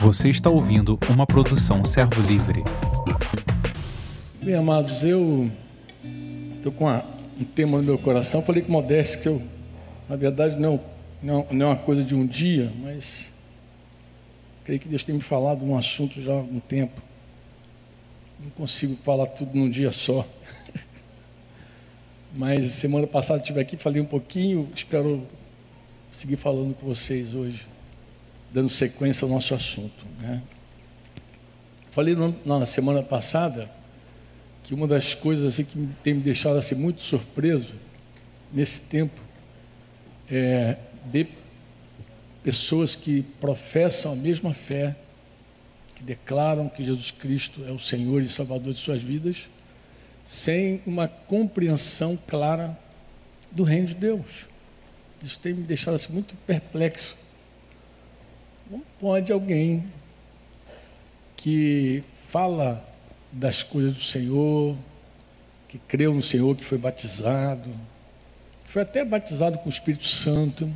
Você está ouvindo uma produção Servo Livre. Bem, amados, eu estou com uma, um tema no meu coração. Falei com Modeste que eu, na verdade, não, não, não é uma coisa de um dia, mas creio que Deus tem me falado um assunto já há algum tempo. Não consigo falar tudo num dia só. Mas semana passada estive aqui, falei um pouquinho, espero seguir falando com vocês hoje, dando sequência ao nosso assunto. Né? Falei na semana passada que uma das coisas assim, que tem me deixado assim, muito surpreso nesse tempo é de pessoas que professam a mesma fé, que declaram que Jesus Cristo é o Senhor e Salvador de suas vidas, sem uma compreensão clara do reino de Deus. Isso tem me deixado assim, muito perplexo. Não pode alguém que fala das coisas do Senhor, que creu no Senhor, que foi batizado, que foi até batizado com o Espírito Santo,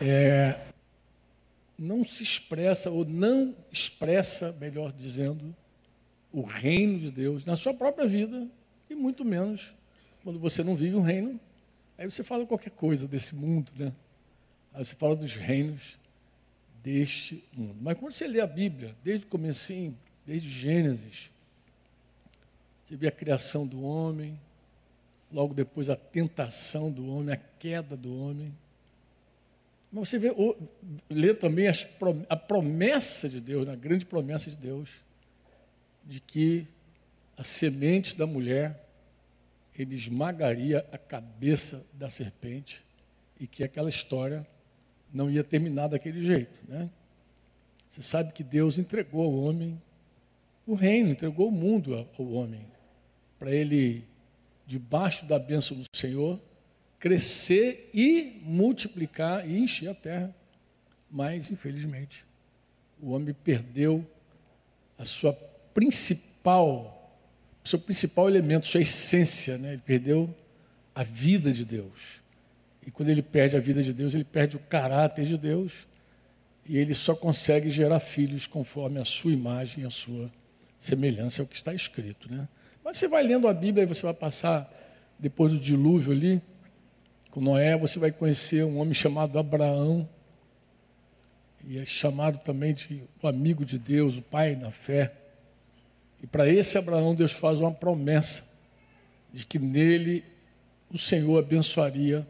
é, não se expressa, ou não expressa, melhor dizendo, o reino de Deus na sua própria vida e muito menos quando você não vive um reino. Aí você fala qualquer coisa desse mundo, né? Aí você fala dos reinos deste mundo. Mas quando você lê a Bíblia, desde o comecinho, desde Gênesis, você vê a criação do homem, logo depois a tentação do homem, a queda do homem. Mas você vê, lê também as, a promessa de Deus, a grande promessa de Deus, de que a semente da mulher ele esmagaria a cabeça da serpente e que aquela história não ia terminar daquele jeito, né? Você sabe que Deus entregou ao homem o reino, entregou o mundo ao homem para ele debaixo da bênção do Senhor crescer e multiplicar e encher a terra. Mas infelizmente o homem perdeu a sua principal, seu principal elemento, sua essência, né? Ele perdeu a vida de Deus. E quando ele perde a vida de Deus, ele perde o caráter de Deus. E ele só consegue gerar filhos conforme a sua imagem a sua semelhança, é o que está escrito, né? Mas você vai lendo a Bíblia e você vai passar depois do dilúvio ali, com Noé, você vai conhecer um homem chamado Abraão, e é chamado também de o amigo de Deus, o pai na fé. E para esse Abraão, Deus faz uma promessa de que nele o Senhor abençoaria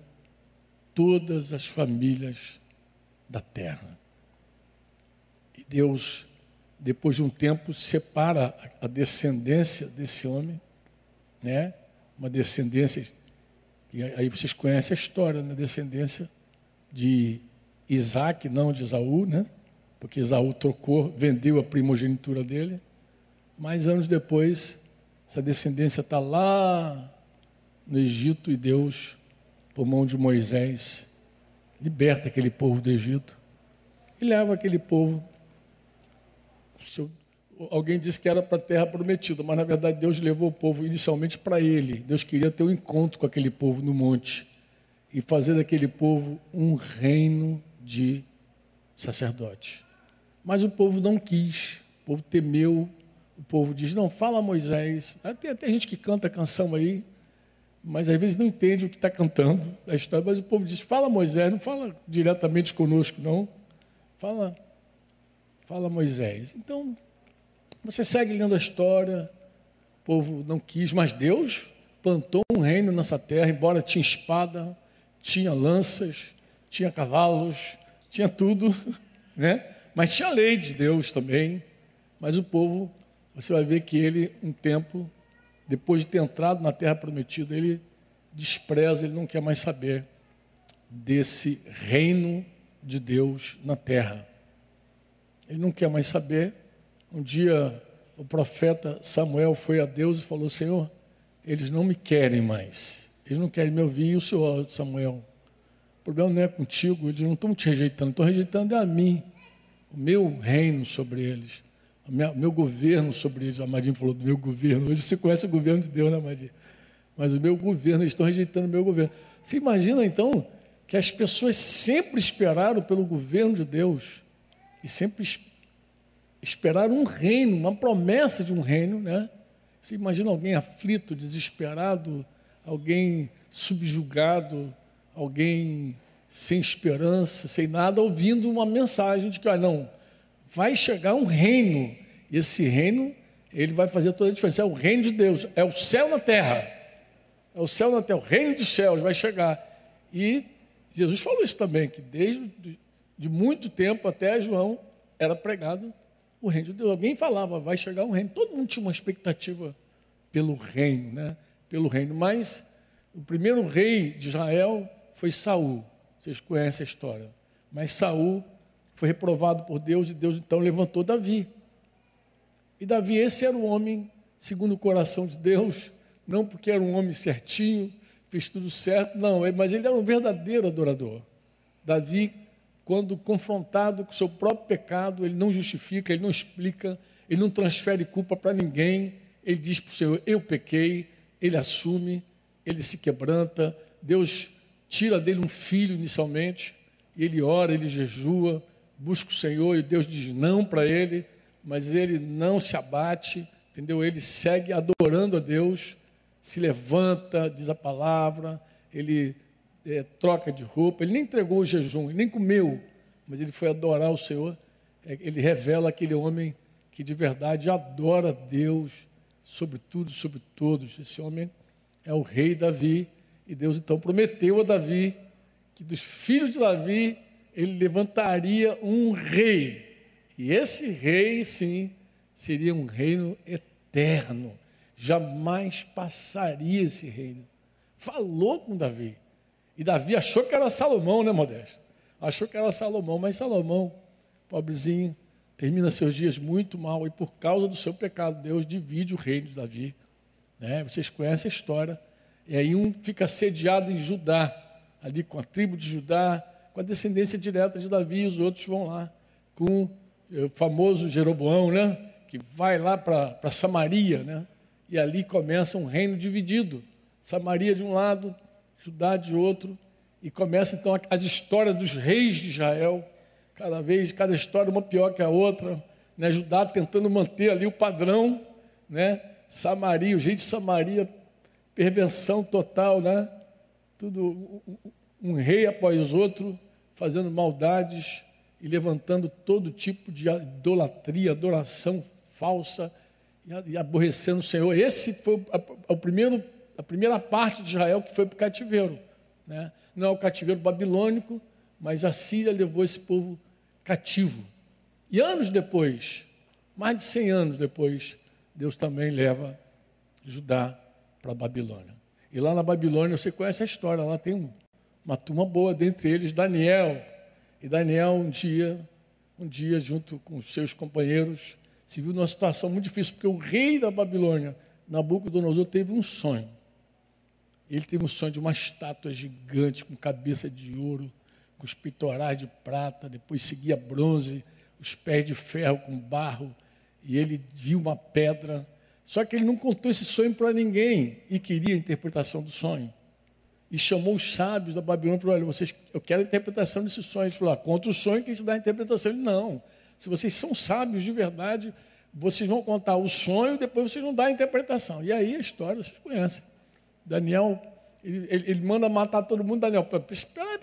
todas as famílias da terra. E Deus, depois de um tempo, separa a descendência desse homem, né? Uma descendência que aí vocês conhecem a história, né? Descendência de Isaac, não de Esaú, né? Porque Esaú trocou, vendeu a primogenitura dele mas anos depois, essa descendência está lá no Egito e Deus, por mão de Moisés, liberta aquele povo do Egito e leva aquele povo. Alguém disse que era para a terra prometida, mas na verdade Deus levou o povo inicialmente para ele. Deus queria ter um encontro com aquele povo no monte e fazer daquele povo um reino de sacerdotes. Mas o povo não quis, o povo temeu o povo diz: não, fala Moisés. Tem até gente que canta canção aí, mas às vezes não entende o que está cantando a história. Mas o povo diz: fala Moisés, não fala diretamente conosco, não. Fala, fala Moisés. Então, você segue lendo a história, o povo não quis, mas Deus plantou um reino nessa terra, embora tinha espada, tinha lanças, tinha cavalos, tinha tudo, né? Mas tinha a lei de Deus também. Mas o povo você vai ver que ele, um tempo, depois de ter entrado na terra prometida, ele despreza, ele não quer mais saber desse reino de Deus na terra. Ele não quer mais saber. Um dia o profeta Samuel foi a Deus e falou: Senhor, eles não me querem mais. Eles não querem me ouvir. E o Senhor, Samuel, o problema não é contigo, eles não estão te rejeitando, estão rejeitando a mim, o meu reino sobre eles meu governo sobre eles. O Amadinho falou do meu governo. Hoje você conhece o governo de Deus, né, Amadinho? Mas o meu governo, eles estão rejeitando o meu governo. Você imagina então que as pessoas sempre esperaram pelo governo de Deus e sempre esperaram um reino, uma promessa de um reino, né? Você imagina alguém aflito, desesperado, alguém subjugado, alguém sem esperança, sem nada, ouvindo uma mensagem de que, olha, não, vai chegar um reino, e esse reino, ele vai fazer toda a diferença. É o reino de Deus, é o céu na terra. É o céu na terra, o reino dos céus vai chegar. E Jesus falou isso também, que desde de muito tempo até João era pregado o reino de Deus. Alguém falava, vai chegar um reino. Todo mundo tinha uma expectativa pelo reino, né? Pelo reino. Mas o primeiro rei de Israel foi Saul. Vocês conhecem a história. Mas Saul foi reprovado por Deus e Deus então levantou Davi. E Davi, esse era o homem segundo o coração de Deus, não porque era um homem certinho, fez tudo certo, não, mas ele era um verdadeiro adorador. Davi quando confrontado com o seu próprio pecado, ele não justifica, ele não explica, ele não transfere culpa para ninguém, ele diz para o Senhor: Eu pequei, ele assume, ele se quebranta, Deus tira dele um filho inicialmente, ele ora, ele jejua, busca o Senhor, e Deus diz não para ele, mas ele não se abate, entendeu? Ele segue adorando a Deus, se levanta, diz a palavra, ele é, troca de roupa, ele nem entregou o jejum, nem comeu, mas ele foi adorar o Senhor. É, ele revela aquele homem que de verdade adora Deus sobre tudo, sobre todos. Esse homem é o rei Davi, e Deus então prometeu a Davi que dos filhos de Davi ele levantaria um rei. E esse rei, sim, seria um reino eterno. Jamais passaria esse reino. Falou com Davi. E Davi achou que era Salomão, né, Modesto? Achou que era Salomão, mas Salomão, pobrezinho, termina seus dias muito mal e por causa do seu pecado, Deus divide o reino de Davi. Né? Vocês conhecem a história. E aí um fica sediado em Judá, ali com a tribo de Judá, com a descendência direta de Davi, e os outros vão lá com o famoso Jeroboão, né? que vai lá para Samaria, né? e ali começa um reino dividido. Samaria de um lado, Judá de outro, e começa então as histórias dos reis de Israel, cada vez, cada história uma pior que a outra, né? Judá tentando manter ali o padrão, né? Samaria, o jeito de Samaria, pervenção total, né? Tudo um rei após outro, fazendo maldades e levantando todo tipo de idolatria, adoração falsa e aborrecendo o Senhor. Esse foi o primeiro a primeira parte de Israel que foi para o cativeiro. Né? Não é o cativeiro babilônico, mas a Síria levou esse povo cativo. E anos depois, mais de 100 anos depois, Deus também leva Judá para a Babilônia. E lá na Babilônia, você conhece a história, lá tem uma turma boa, dentre eles Daniel. E Daniel, um dia, um dia, junto com seus companheiros, se viu numa situação muito difícil, porque o rei da Babilônia, Nabucodonosor, teve um sonho. Ele teve um sonho de uma estátua gigante com cabeça de ouro, com os peitorais de prata, depois seguia bronze, os pés de ferro com barro, e ele viu uma pedra. Só que ele não contou esse sonho para ninguém e queria a interpretação do sonho. E chamou os sábios da Babilônia e falou: Olha, vocês, eu quero a interpretação desse sonho. Ele falou: ah, Conta o sonho que se dá a interpretação. Ele não. Se vocês são sábios de verdade, vocês vão contar o sonho, depois vocês vão dar a interpretação. E aí a história vocês conhecem. Daniel, ele, ele, ele, manda matar todo mundo. Daniel, espera aí,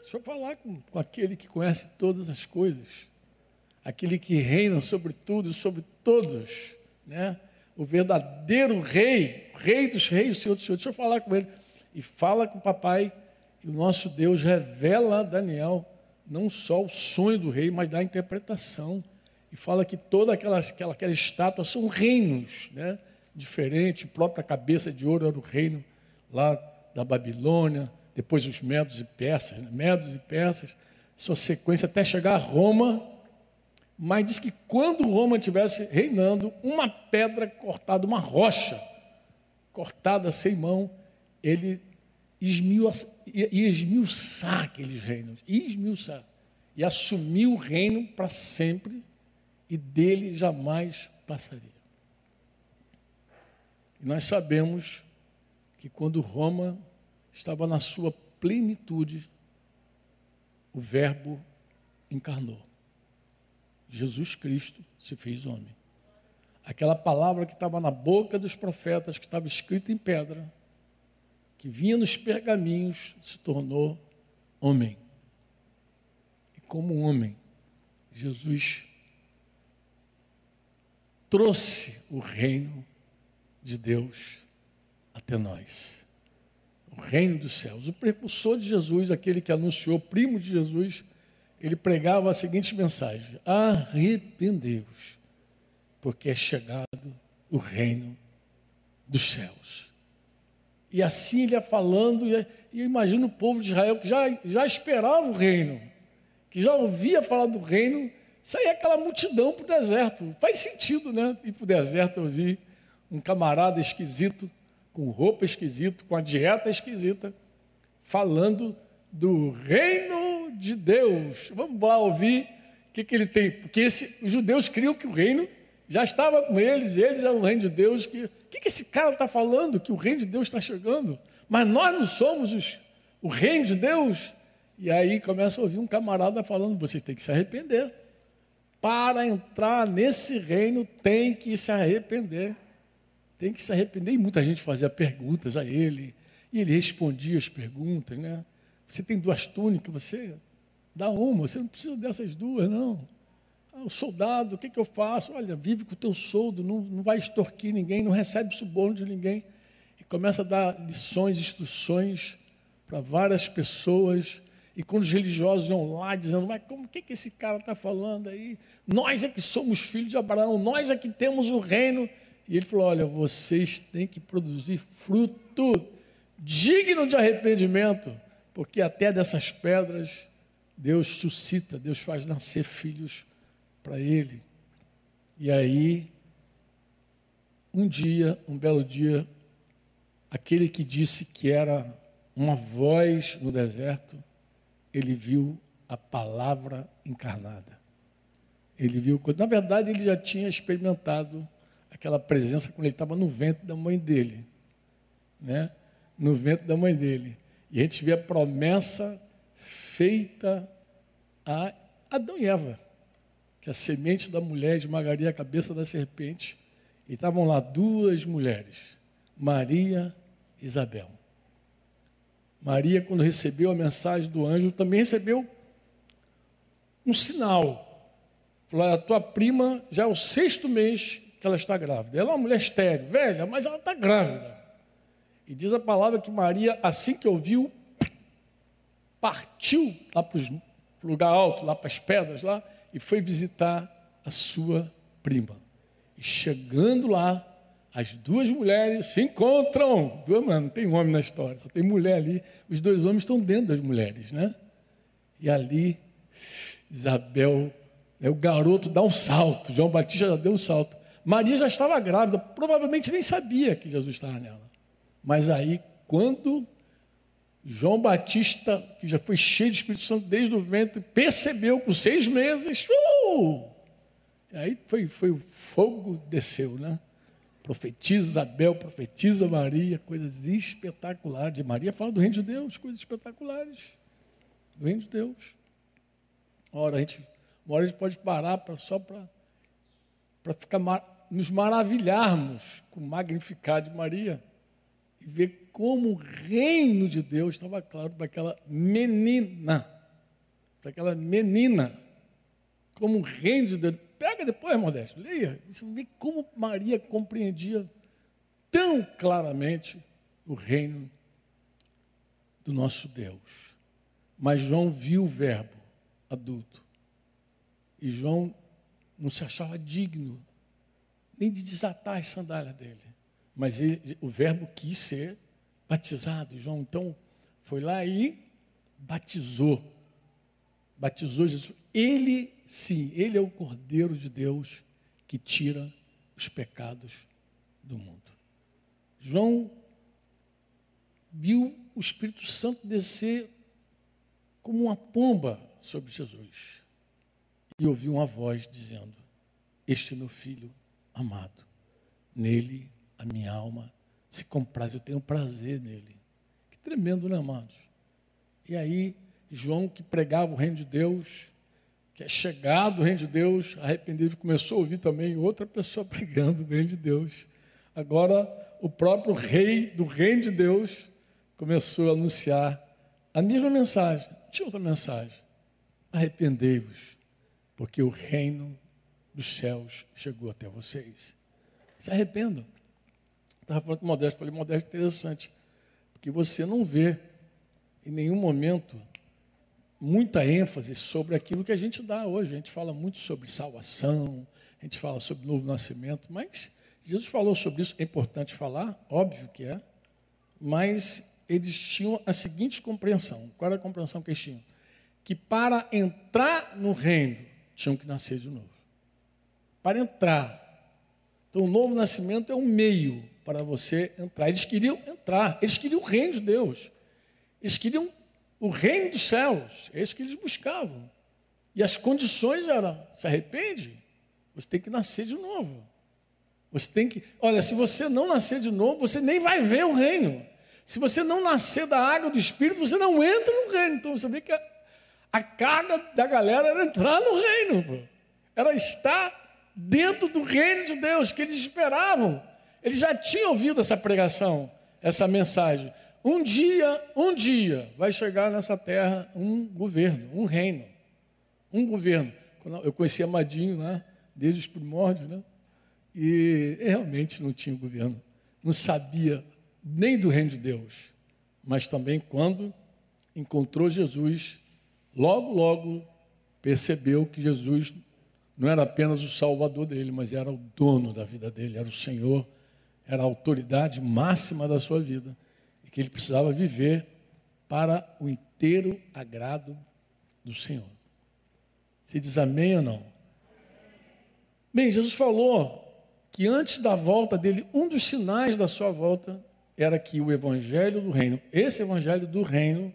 deixa eu falar com, com aquele que conhece todas as coisas, aquele que reina sobre tudo e sobre todos, né? o verdadeiro rei, rei dos reis, o Senhor dos senhores. Deixa eu falar com ele. E fala com o papai, e o nosso Deus revela a Daniel não só o sonho do rei, mas dá a interpretação. E fala que toda aquela, aquela, aquela estátua são reinos, né? diferente, própria cabeça de ouro era o reino lá da Babilônia, depois os medos e persas, né? medos e persas, sua sequência até chegar a Roma, mas diz que quando Roma estivesse reinando, uma pedra cortada, uma rocha cortada sem mão, ele esmiuçar aqueles reinos, esmiuçar, e assumiu o reino para sempre, e dele jamais passaria. E nós sabemos que quando Roma estava na sua plenitude, o Verbo encarnou. Jesus Cristo se fez homem. Aquela palavra que estava na boca dos profetas, que estava escrita em pedra, que vinha nos pergaminhos, se tornou homem. E como homem, Jesus trouxe o reino de Deus até nós. O reino dos céus. O precursor de Jesus, aquele que anunciou, primo de Jesus, ele pregava a seguinte mensagem: Arrependei-vos, porque é chegado o reino dos céus. E assim ele ia falando, e eu imagino o povo de Israel que já, já esperava o reino, que já ouvia falar do reino, saía aquela multidão para o deserto. Faz sentido, né? Ir para o deserto ouvir um camarada esquisito, com roupa esquisita, com a dieta esquisita, falando do reino de Deus. Vamos lá ouvir o que, que ele tem. Porque esse, os judeus criam que o reino já estava com eles, e eles eram o reino de Deus. Que, o que, que esse cara está falando? Que o reino de Deus está chegando. Mas nós não somos os, o reino de Deus. E aí começa a ouvir um camarada falando: você tem que se arrepender. Para entrar nesse reino, tem que se arrepender tem que se arrepender. E muita gente fazia perguntas a ele, e ele respondia as perguntas, né? Você tem duas túnicas, você dá uma, você não precisa dessas duas, não. Ah, o soldado, o que, que eu faço? Olha, vive com o teu soldo, não, não vai extorquir ninguém, não recebe suborno de ninguém. E começa a dar lições, instruções para várias pessoas. E quando os religiosos iam lá dizendo, mas como que, que esse cara está falando aí? Nós é que somos filhos de Abraão, nós é que temos o reino. E ele falou: Olha, vocês têm que produzir fruto digno de arrependimento, porque até dessas pedras Deus suscita, Deus faz nascer filhos para ele. E aí, um dia, um belo dia, aquele que disse que era uma voz no deserto, ele viu a palavra encarnada. Ele viu, na verdade, ele já tinha experimentado aquela presença quando ele estava no ventre da mãe dele, né? No ventre da mãe dele. E a gente vê a promessa feita a Adão e Eva, que a semente da mulher esmagaria a cabeça da serpente. E estavam lá duas mulheres, Maria e Isabel. Maria, quando recebeu a mensagem do anjo, também recebeu um sinal. Falou: a tua prima já é o sexto mês que ela está grávida. Ela é uma mulher estéril, velha, mas ela está grávida. E diz a palavra que Maria, assim que ouviu, partiu lá para o lugar alto, lá para as pedras lá, e foi visitar a sua prima. E chegando lá, as duas mulheres se encontram. Duas, mano, não tem homem na história, só tem mulher ali. Os dois homens estão dentro das mulheres, né? E ali, Isabel, é o garoto dá um salto. João Batista já deu um salto. Maria já estava grávida, provavelmente nem sabia que Jesus estava nela. Mas aí, quando João Batista, que já foi cheio de Espírito Santo desde o ventre, percebeu com seis meses, uh! aí foi, foi o fogo desceu, né? Profetiza Isabel, profetiza Maria, coisas espetaculares. Maria fala do reino de Deus, coisas espetaculares. Do reino de Deus. Ora, a gente, uma hora a gente pode parar pra, só para ficar nos maravilharmos com o magnificado de Maria e ver como o reino de Deus estava claro para aquela menina, para aquela menina, como o reino de Deus. Pega depois, Modesto, leia, você vê como Maria compreendia tão claramente o reino do nosso Deus. Mas João viu o verbo adulto. E João não se achava digno nem de desatar as sandálias dele. Mas ele, o verbo quis ser batizado. João então foi lá e batizou. Batizou Jesus. Ele, sim, ele é o Cordeiro de Deus que tira os pecados do mundo. João viu o Espírito Santo descer como uma pomba sobre Jesus. E ouviu uma voz dizendo: Este é meu filho amado. Nele a minha alma se compraz, eu tenho prazer nele. Que tremendo, né, amados? E aí, João, que pregava o reino de Deus, que é chegado o reino de Deus, arrependido, começou a ouvir também outra pessoa pregando o reino de Deus. Agora, o próprio rei do reino de Deus começou a anunciar a mesma mensagem. Tinha outra mensagem. Arrependei-vos, porque o reino dos céus chegou até vocês. Se arrependam. Estava falando com Modesto, falei, Modesto, interessante, porque você não vê em nenhum momento muita ênfase sobre aquilo que a gente dá hoje. A gente fala muito sobre salvação, a gente fala sobre novo nascimento, mas Jesus falou sobre isso, é importante falar, óbvio que é, mas eles tinham a seguinte compreensão: qual era a compreensão que eles tinham? Que para entrar no reino tinham que nascer de novo. Para entrar. Então, o novo nascimento é um meio para você entrar. Eles queriam entrar, eles queriam o reino de Deus, eles queriam o reino dos céus, é isso que eles buscavam. E as condições eram: se arrepende, você tem que nascer de novo. Você tem que, olha, se você não nascer de novo, você nem vai ver o reino. Se você não nascer da água do Espírito, você não entra no reino. Então você vê que a, a carga da galera era entrar no reino, pô. era estar dentro do reino de Deus que eles esperavam. Eles já tinham ouvido essa pregação, essa mensagem. Um dia, um dia, vai chegar nessa terra um governo, um reino. Um governo. Eu conhecia Madinho né, desde os primórdios, né? E realmente não tinha governo. Não sabia nem do reino de Deus. Mas também quando encontrou Jesus, logo, logo percebeu que Jesus não era apenas o salvador dele, mas era o dono da vida dele, era o Senhor, era a autoridade máxima da sua vida que ele precisava viver para o inteiro agrado do Senhor. Você diz amém ou não? Bem, Jesus falou que antes da volta dele, um dos sinais da sua volta era que o evangelho do reino, esse evangelho do reino,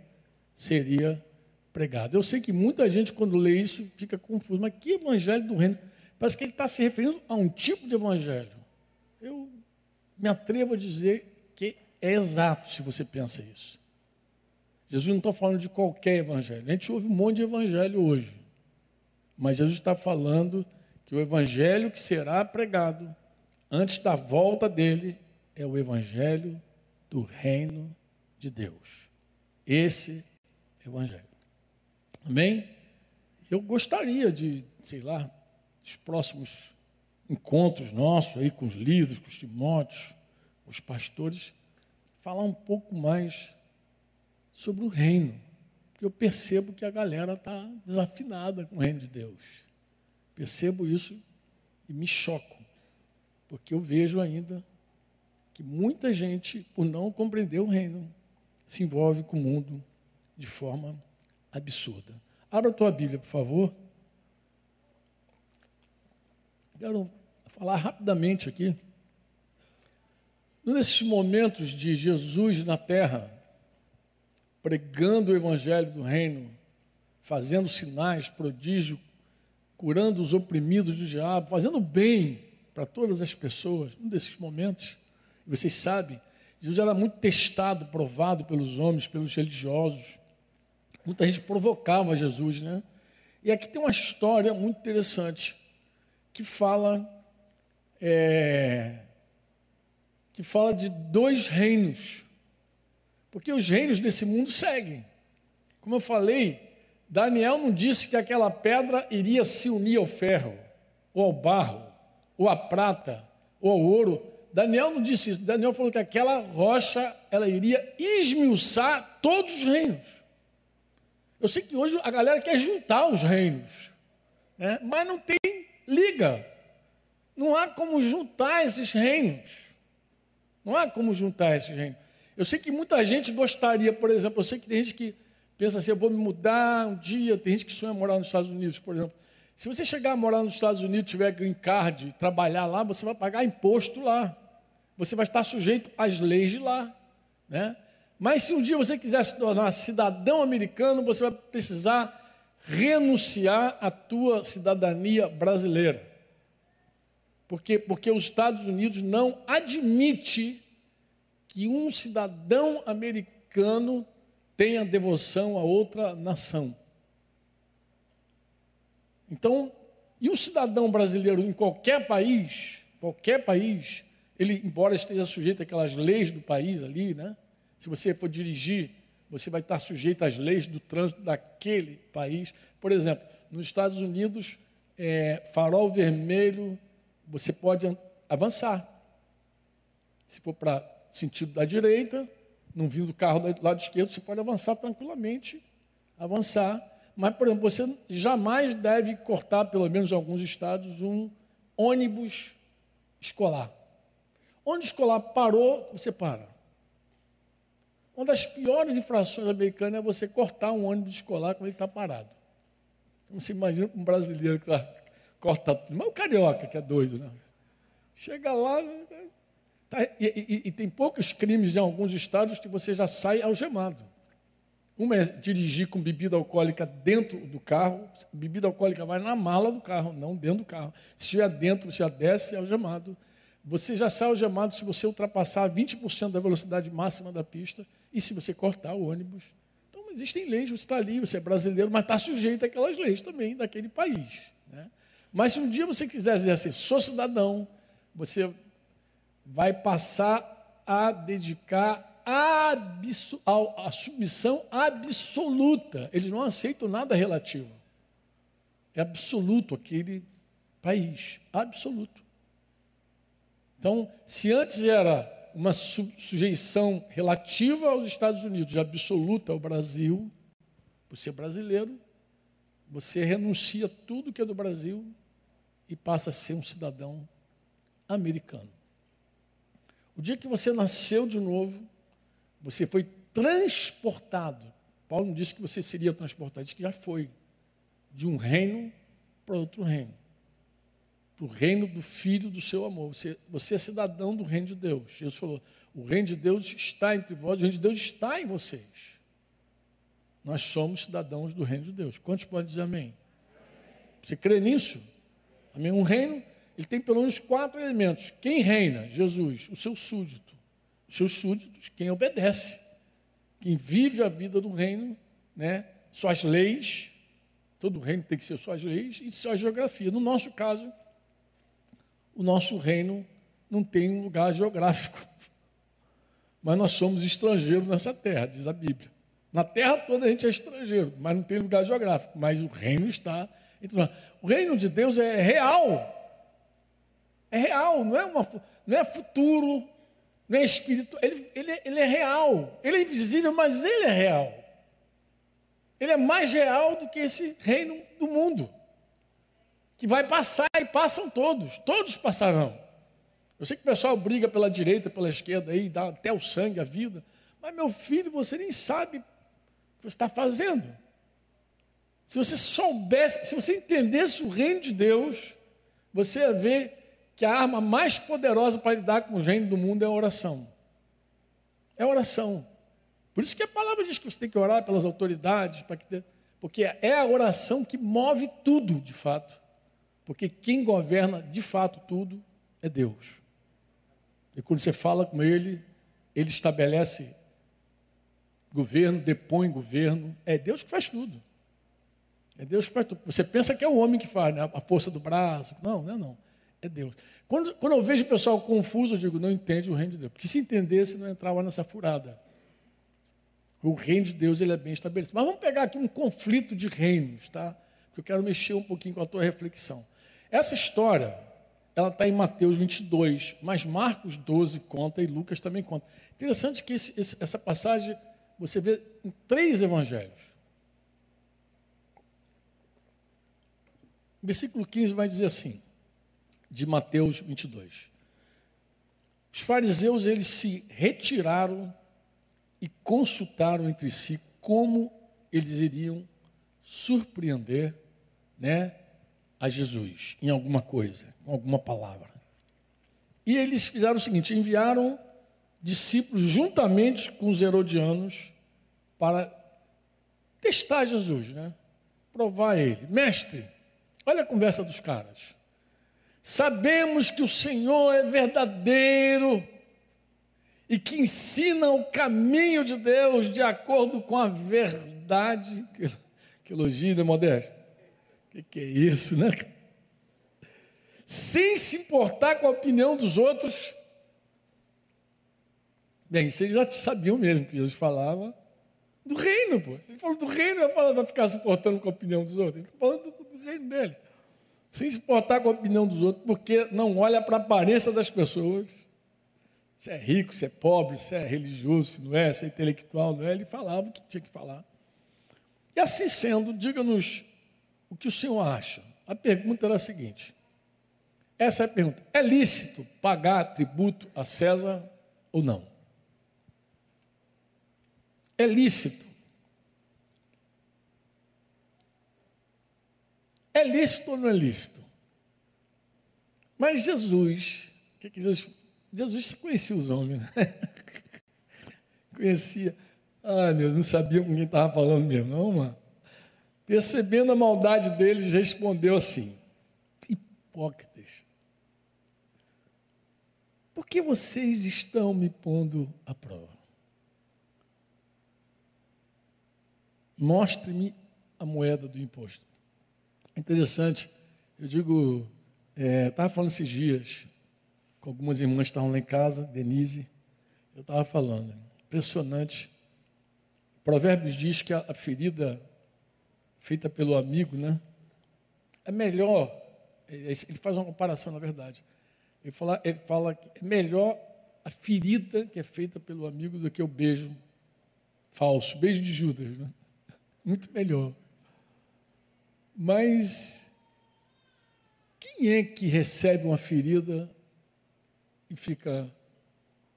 seria pregado. Eu sei que muita gente, quando lê isso, fica confuso, mas que evangelho do reino? Parece que ele está se referindo a um tipo de evangelho. Eu me atrevo a dizer que é exato se você pensa isso. Jesus não está falando de qualquer evangelho. A gente ouve um monte de evangelho hoje. Mas Jesus está falando que o evangelho que será pregado antes da volta dele é o evangelho do reino de Deus. Esse evangelho. Amém? Eu gostaria de, sei lá, dos próximos encontros nossos aí com os líderes, com os timóteos, com os pastores, falar um pouco mais sobre o reino. Porque eu percebo que a galera está desafinada com o reino de Deus. Percebo isso e me choco. Porque eu vejo ainda que muita gente, por não compreender o reino, se envolve com o mundo de forma absurda. Abra a tua Bíblia, por favor. Quero falar rapidamente aqui Nesses momentos de Jesus na terra, pregando o evangelho do reino, fazendo sinais, prodígio, curando os oprimidos do diabo, fazendo bem para todas as pessoas, num desses momentos, vocês sabem, Jesus era muito testado, provado pelos homens, pelos religiosos. Muita gente provocava Jesus, né? E aqui tem uma história muito interessante que fala é, que fala de dois reinos. Porque os reinos desse mundo seguem. Como eu falei, Daniel não disse que aquela pedra iria se unir ao ferro, ou ao barro, ou à prata, ou ao ouro. Daniel não disse isso. Daniel falou que aquela rocha ela iria esmiuçar todos os reinos. Eu sei que hoje a galera quer juntar os reinos, né? mas não tem liga. Não há como juntar esses reinos. Não há como juntar esse gente. Eu sei que muita gente gostaria, por exemplo, eu sei que tem gente que pensa assim, eu vou me mudar um dia, tem gente que sonha morar nos Estados Unidos, por exemplo. Se você chegar a morar nos Estados Unidos, tiver green card, trabalhar lá, você vai pagar imposto lá. Você vai estar sujeito às leis de lá. Né? Mas se um dia você quiser se tornar cidadão americano, você vai precisar renunciar à tua cidadania brasileira. Por quê? Porque os Estados Unidos não admite que um cidadão americano tenha devoção a outra nação. Então, e um cidadão brasileiro em qualquer país, qualquer país, ele, embora esteja sujeito àquelas leis do país ali, né? Se você for dirigir, você vai estar sujeito às leis do trânsito daquele país. Por exemplo, nos Estados Unidos, é, farol vermelho, você pode avançar. Se for para sentido da direita, não vindo do carro do lado esquerdo, você pode avançar tranquilamente, avançar. Mas, por exemplo, você jamais deve cortar, pelo menos em alguns estados, um ônibus escolar. Onde escolar parou, você para. Uma das piores infrações americanas é você cortar um ônibus escolar quando ele está parado. Então, você imagina um brasileiro que tá, corta tudo. Mas o carioca, que é doido, né? Chega lá, Tá, e, e, e, tem poucos crimes em alguns estados que você já sai algemado. Uma é dirigir com bebida alcoólica dentro do carro, bebida alcoólica vai na mala do carro, não dentro do carro. Se estiver dentro, você já desce algemado. Você já sai algemado se você ultrapassar 20% da velocidade máxima da pista e se você cortar o ônibus. Então, existem leis, você está ali, você é brasileiro, mas está sujeito àquelas leis também daquele país. Né? Mas se um dia você quiser assim, sou cidadão, você vai passar a dedicar a, a submissão absoluta. Eles não aceitam nada relativo. É absoluto aquele país, absoluto. Então, se antes era uma sujeição relativa aos Estados Unidos absoluta ao Brasil, por ser brasileiro, você renuncia tudo que é do Brasil e passa a ser um cidadão americano. O dia que você nasceu de novo, você foi transportado. Paulo não disse que você seria transportado, disse que já foi. De um reino para outro reino. Para o reino do Filho do seu amor. Você, você é cidadão do reino de Deus. Jesus falou: o reino de Deus está entre vós, o reino de Deus está em vocês. Nós somos cidadãos do reino de Deus. Quantos podem dizer amém? Você crê nisso? Amém? Um reino ele tem pelo menos quatro elementos. Quem reina? Jesus, o seu súdito. Os seus súditos, quem obedece. Quem vive a vida do reino, né? suas leis. Todo reino tem que ser suas leis e sua geografia. No nosso caso, o nosso reino não tem um lugar geográfico. Mas nós somos estrangeiros nessa terra, diz a Bíblia. Na terra toda a gente é estrangeiro, mas não tem lugar geográfico. Mas o reino está nós. O reino de Deus é real. É real, não é, uma, não é futuro, não é espírito. Ele, ele, ele é real. Ele é invisível, mas ele é real. Ele é mais real do que esse reino do mundo. Que vai passar e passam todos. Todos passarão. Eu sei que o pessoal briga pela direita, pela esquerda aí, dá até o sangue, a vida. Mas, meu filho, você nem sabe o que você está fazendo. Se você soubesse, se você entendesse o reino de Deus, você ia ver que a arma mais poderosa para lidar com o reino do mundo é a oração. É a oração. Por isso que a palavra diz que você tem que orar pelas autoridades, para que porque é a oração que move tudo, de fato. Porque quem governa de fato tudo é Deus. E quando você fala com Ele, Ele estabelece governo, depõe governo. É Deus que faz tudo. É Deus que faz tudo. Você pensa que é o homem que faz, né? a força do braço. Não, não é não é Deus. Quando, quando eu vejo o pessoal confuso, eu digo, não entende o reino de Deus. Porque se entendesse, não entrava nessa furada. O reino de Deus ele é bem estabelecido. Mas vamos pegar aqui um conflito de reinos, tá? Que eu quero mexer um pouquinho com a tua reflexão. Essa história, ela está em Mateus 22, mas Marcos 12 conta e Lucas também conta. Interessante que esse, esse, essa passagem você vê em três evangelhos. Versículo 15 vai dizer assim: de Mateus 22. Os fariseus eles se retiraram e consultaram entre si como eles iriam surpreender, né, a Jesus em alguma coisa, com alguma palavra. E eles fizeram o seguinte: enviaram discípulos juntamente com os herodianos para testar Jesus, né? Provar ele. Mestre, olha a conversa dos caras. Sabemos que o Senhor é verdadeiro e que ensina o caminho de Deus de acordo com a verdade. Que, que elogio, né, Modesto? Que, que é isso, né? Sem se importar com a opinião dos outros. Bem, vocês já sabiam mesmo que Jesus falava do reino, pô. Ele falou do reino, eu falo, vai ficar se importando com a opinião dos outros. Ele está falando do, do, reino dele. Sem se importar com a opinião dos outros, porque não olha para a aparência das pessoas. Se é rico, se é pobre, se é religioso, se não é, se é intelectual, não é. Ele falava o que tinha que falar. E assim sendo, diga-nos o que o senhor acha. A pergunta era a seguinte: essa é a pergunta. É lícito pagar tributo a César ou não? É lícito. É lícito ou não é lícito? Mas Jesus, que, que Jesus, Jesus conhecia os homens, né? conhecia. Ah, meu, não sabia com quem estava falando mesmo, não, mano. Percebendo a maldade deles, respondeu assim: Hipócritas, por que vocês estão me pondo à prova? Mostre-me a moeda do imposto. Interessante, eu digo, estava é, falando esses dias com algumas irmãs que estavam lá em casa, Denise, eu estava falando, impressionante. Provérbios diz que a, a ferida feita pelo amigo, né, é melhor, ele faz uma comparação na verdade, ele fala, ele fala que é melhor a ferida que é feita pelo amigo do que o beijo falso, beijo de Judas, né? muito melhor. Mas quem é que recebe uma ferida e fica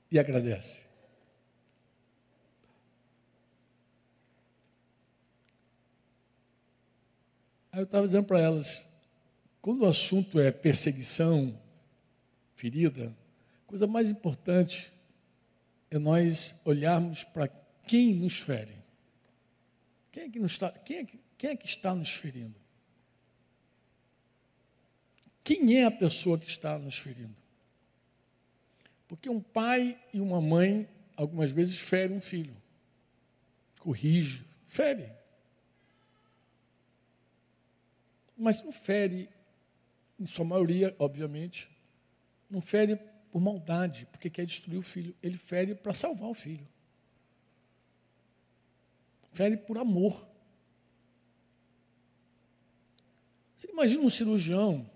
e agradece? Aí eu estava dizendo para elas, quando o assunto é perseguição, ferida, a coisa mais importante é nós olharmos para quem nos fere. Quem é que, nos está, quem é que, quem é que está nos ferindo? Quem é a pessoa que está nos ferindo? Porque um pai e uma mãe, algumas vezes, ferem um filho. Corrige, fere. Mas não fere, em sua maioria, obviamente, não fere por maldade, porque quer destruir o filho. Ele fere para salvar o filho fere por amor. Você imagina um cirurgião,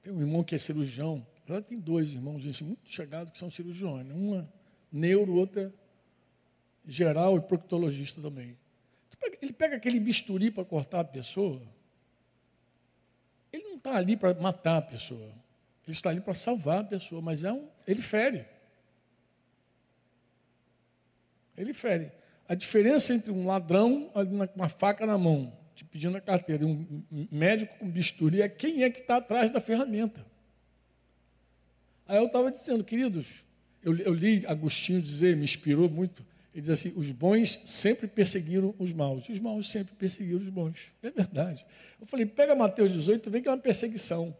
tem um irmão que é cirurgião, ela tem dois irmãos assim, muito chegados que são cirurgiões, né? uma neuro, outra geral e proctologista também. Ele pega aquele bisturi para cortar a pessoa, está ali para matar a pessoa, ele está ali para salvar a pessoa, mas é um, ele fere. Ele fere. A diferença entre um ladrão com uma faca na mão, te pedindo a carteira, e um médico com bisturi é quem é que está atrás da ferramenta. Aí eu estava dizendo, queridos, eu, eu, li Agostinho dizer, me inspirou muito. Ele diz assim: os bons sempre perseguiram os maus, os maus sempre perseguiram os bons. É verdade. Eu falei: pega Mateus 18, vê que é uma perseguição.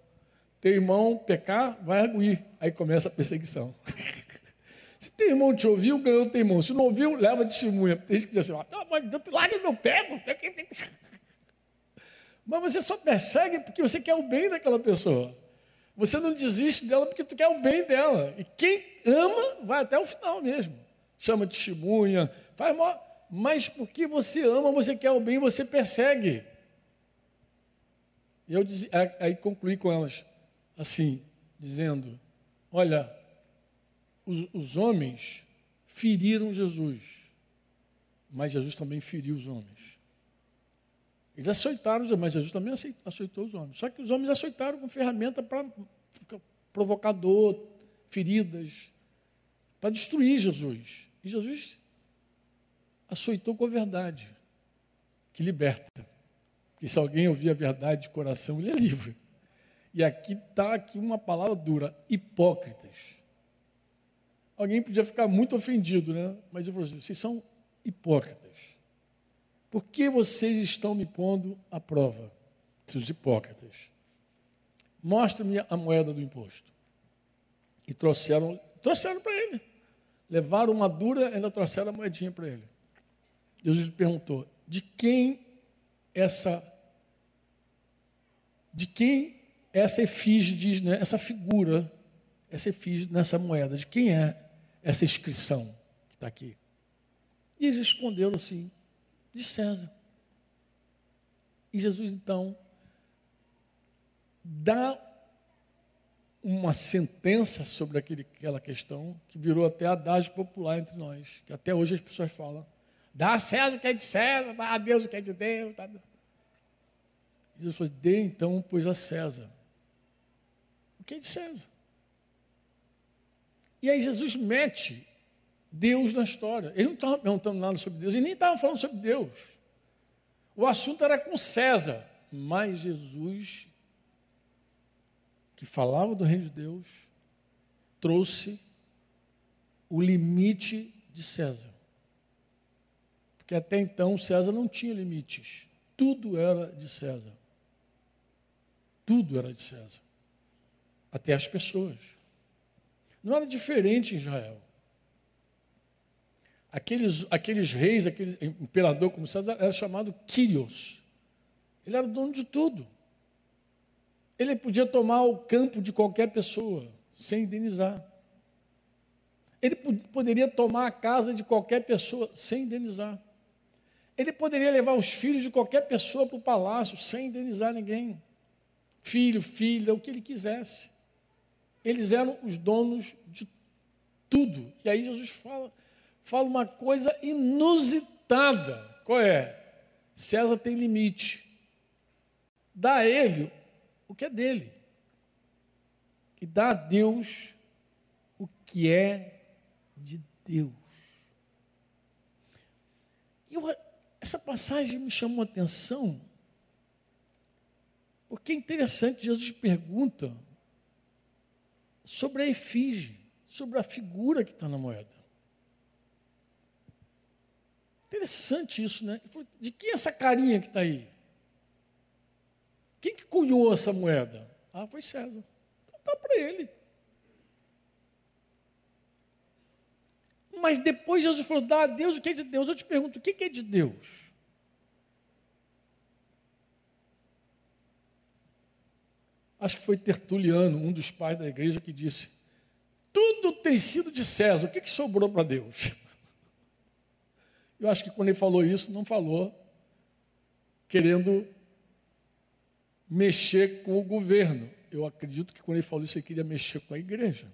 Teu irmão pecar, vai arguir. Aí começa a perseguição. Se teu irmão te ouviu, ganhou teu irmão. Se não ouviu, leva testemunha. Tem gente que diz assim, ah, mas larga meu pé. Mas você só persegue porque você quer o bem daquela pessoa. Você não desiste dela porque tu quer o bem dela. E quem ama vai até o final mesmo. Chama testemunha, faz mal. Mas porque você ama, você quer o bem, você persegue. E eu diz, aí concluí com elas assim, dizendo: Olha, os, os homens feriram Jesus, mas Jesus também feriu os homens. Eles aceitaram, mas Jesus também aceitou os homens. Só que os homens aceitaram com ferramenta para provocador, feridas, para destruir Jesus. E Jesus açoitou com a verdade, que liberta. E se alguém ouvir a verdade de coração, ele é livre. E aqui está aqui uma palavra dura: hipócritas. Alguém podia ficar muito ofendido, né? Mas eu falei assim: vocês são hipócritas. Por que vocês estão me pondo à prova, seus hipócritas? Mostre-me a moeda do imposto. E trouxeram, trouxeram para ele. Levaram uma dura e ainda trouxeram a moedinha para ele. Deus lhe perguntou: de quem essa de quem essa efígie diz, né? essa figura, essa efígie nessa moeda, de quem é essa inscrição que está aqui. E eles responderam assim: de César. E Jesus então dá uma sentença sobre aquele, aquela questão que virou até adágio popular entre nós, que até hoje as pessoas falam: dá a César o que é de César, dá a Deus o que é de Deus. Dá... Jesus falou: dê então, pois, a César o que é de César. E aí Jesus mete Deus na história. Ele não estava perguntando nada sobre Deus, ele nem estava falando sobre Deus. O assunto era com César, mas Jesus, que falava do reino de Deus, trouxe o limite de César. Porque até então César não tinha limites. Tudo era de César. Tudo era de César. Até as pessoas. Não era diferente em Israel. Aqueles, aqueles reis, aquele imperador como César, era chamado Quírios. Ele era dono de tudo. Ele podia tomar o campo de qualquer pessoa sem indenizar. Ele poderia tomar a casa de qualquer pessoa sem indenizar. Ele poderia levar os filhos de qualquer pessoa para o palácio sem indenizar ninguém. Filho, filha, o que ele quisesse. Eles eram os donos de tudo. E aí Jesus fala, fala uma coisa inusitada. Qual é? César tem limite. Dá a ele o que é dele. E dá a Deus o que é de Deus. E eu, essa passagem me chamou a atenção, porque é interessante, Jesus pergunta sobre a efígie, sobre a figura que está na moeda. Interessante isso, né? De quem é essa carinha que está aí? Quem que cunhou essa moeda? Ah, foi César. Então dá para ele. Mas depois Jesus falou: dá a Deus o que é de Deus. Eu te pergunto: o que é de Deus? acho que foi Tertuliano, um dos pais da igreja, que disse: tudo tem sido de César, o que, que sobrou para Deus? Eu acho que quando ele falou isso, não falou querendo mexer com o governo. Eu acredito que quando ele falou isso, ele queria mexer com a igreja.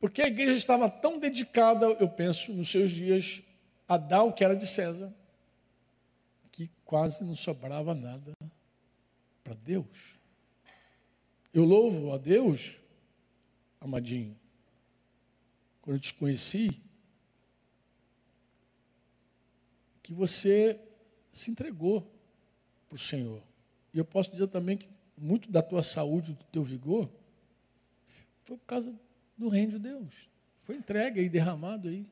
Porque a igreja estava tão dedicada, eu penso, nos seus dias, a dar o que era de César, que quase não sobrava nada para Deus. Eu louvo a Deus, amadinho, quando eu te conheci, que você se entregou para o Senhor. E eu posso dizer também que muito da tua saúde, do teu vigor, foi por causa do reino de Deus. Foi entregue e derramado aí.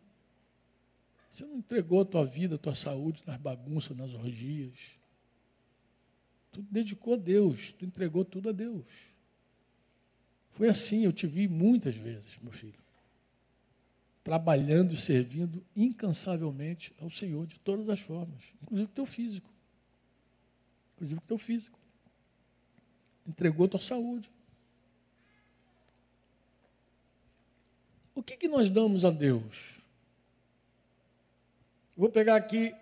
Você não entregou a tua vida, a tua saúde nas bagunças, nas orgias. Tu dedicou a Deus, tu entregou tudo a Deus. Foi assim, eu te vi muitas vezes, meu filho, trabalhando e servindo incansavelmente ao Senhor de todas as formas, inclusive o teu físico. Inclusive o teu físico. Entregou a tua saúde. O que, que nós damos a Deus? vou pegar aqui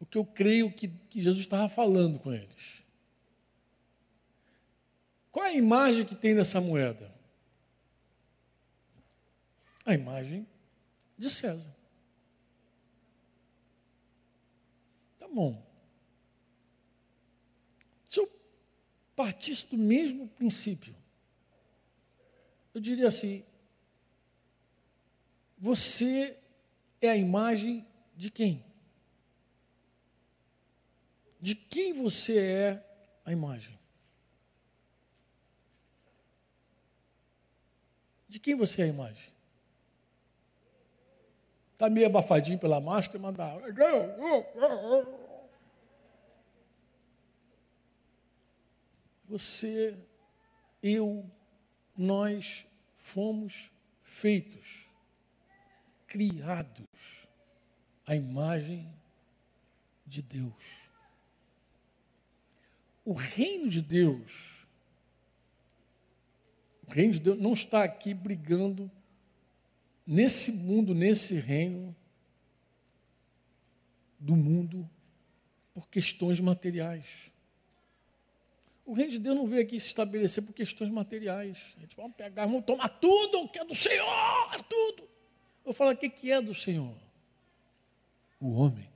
o que eu creio que, que Jesus estava falando com eles. Qual é a imagem que tem nessa moeda? A imagem de César. Tá bom. Se eu partisse do mesmo princípio, eu diria assim: você é a imagem de quem? De quem você é a imagem? De quem você é a imagem? Está meio abafadinho pela máscara, manda. Você, eu, nós fomos feitos, criados à imagem de Deus. o reino de Deus, o reino de Deus não está aqui brigando nesse mundo, nesse reino do mundo, por questões materiais. O reino de Deus não veio aqui se estabelecer por questões materiais. A gente vai pegar, vamos tomar tudo que é do Senhor, é tudo. Eu falo, o que é do Senhor? O homem.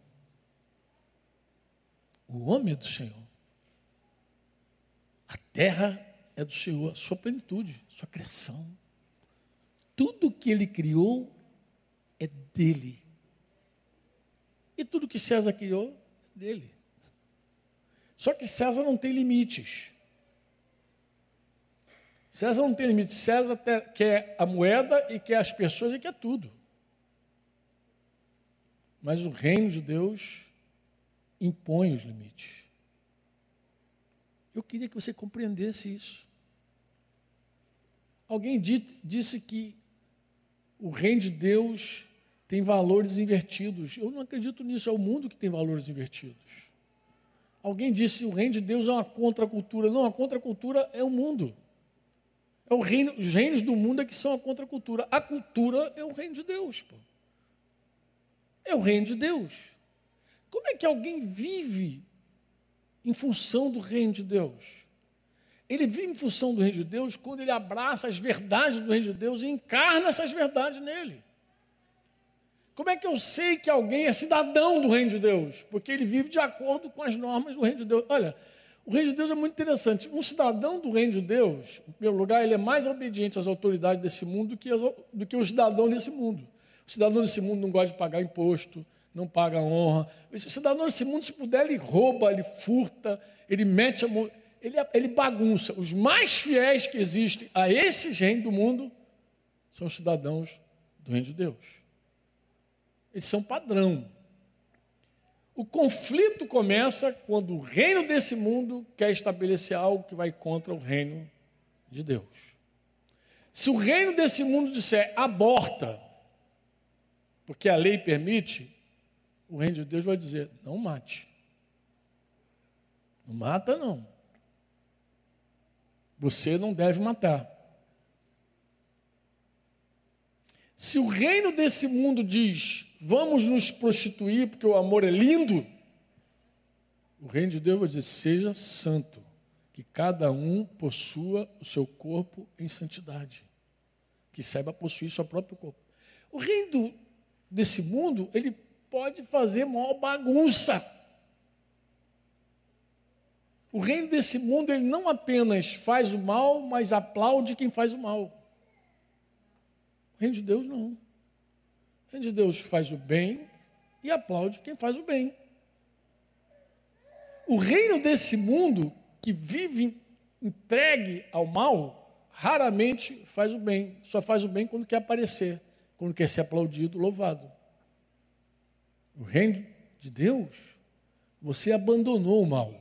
O homem é do Senhor. A terra é do Senhor, sua plenitude, sua criação. Tudo que ele criou é dele. E tudo que César criou é dele. Só que César não tem limites. César não tem limites. César quer a moeda e quer as pessoas e quer tudo. Mas o reino de Deus impõe os limites. Eu queria que você compreendesse isso. Alguém disse que o reino de Deus tem valores invertidos. Eu não acredito nisso, é o mundo que tem valores invertidos. Alguém disse o reino de Deus é uma contracultura. Não, a contracultura é o mundo. É o reino, os reinos do mundo é que são a contracultura. A cultura é o reino de Deus. Pô. É o reino de Deus. Como é que alguém vive em função do reino de Deus? Ele vive em função do reino de Deus quando ele abraça as verdades do reino de Deus e encarna essas verdades nele. Como é que eu sei que alguém é cidadão do reino de Deus? Porque ele vive de acordo com as normas do reino de Deus. Olha, o reino de Deus é muito interessante. Um cidadão do reino de Deus, em primeiro lugar, ele é mais obediente às autoridades desse mundo do que, as, do que o cidadão desse mundo. O cidadão desse mundo não gosta de pagar imposto, não paga honra. O cidadão desse mundo, se puder, ele rouba, ele furta, ele mete a mão, ele, ele bagunça. Os mais fiéis que existem a esse reino do mundo são os cidadãos do reino de Deus. Eles são padrão. O conflito começa quando o reino desse mundo quer estabelecer algo que vai contra o reino de Deus. Se o reino desse mundo disser aborta, porque a lei permite, o reino de Deus vai dizer: não mate. Não mata, não. Você não deve matar. Se o reino desse mundo diz, vamos nos prostituir porque o amor é lindo, o reino de Deus vai dizer, seja santo, que cada um possua o seu corpo em santidade, que saiba possuir seu próprio corpo. O reino desse mundo, ele pode fazer maior bagunça. O reino desse mundo, ele não apenas faz o mal, mas aplaude quem faz o mal reino de Deus não. Reino de Deus faz o bem e aplaude quem faz o bem. O reino desse mundo que vive entregue ao mal, raramente faz o bem. Só faz o bem quando quer aparecer, quando quer ser aplaudido, louvado. O reino de Deus, você abandonou o mal.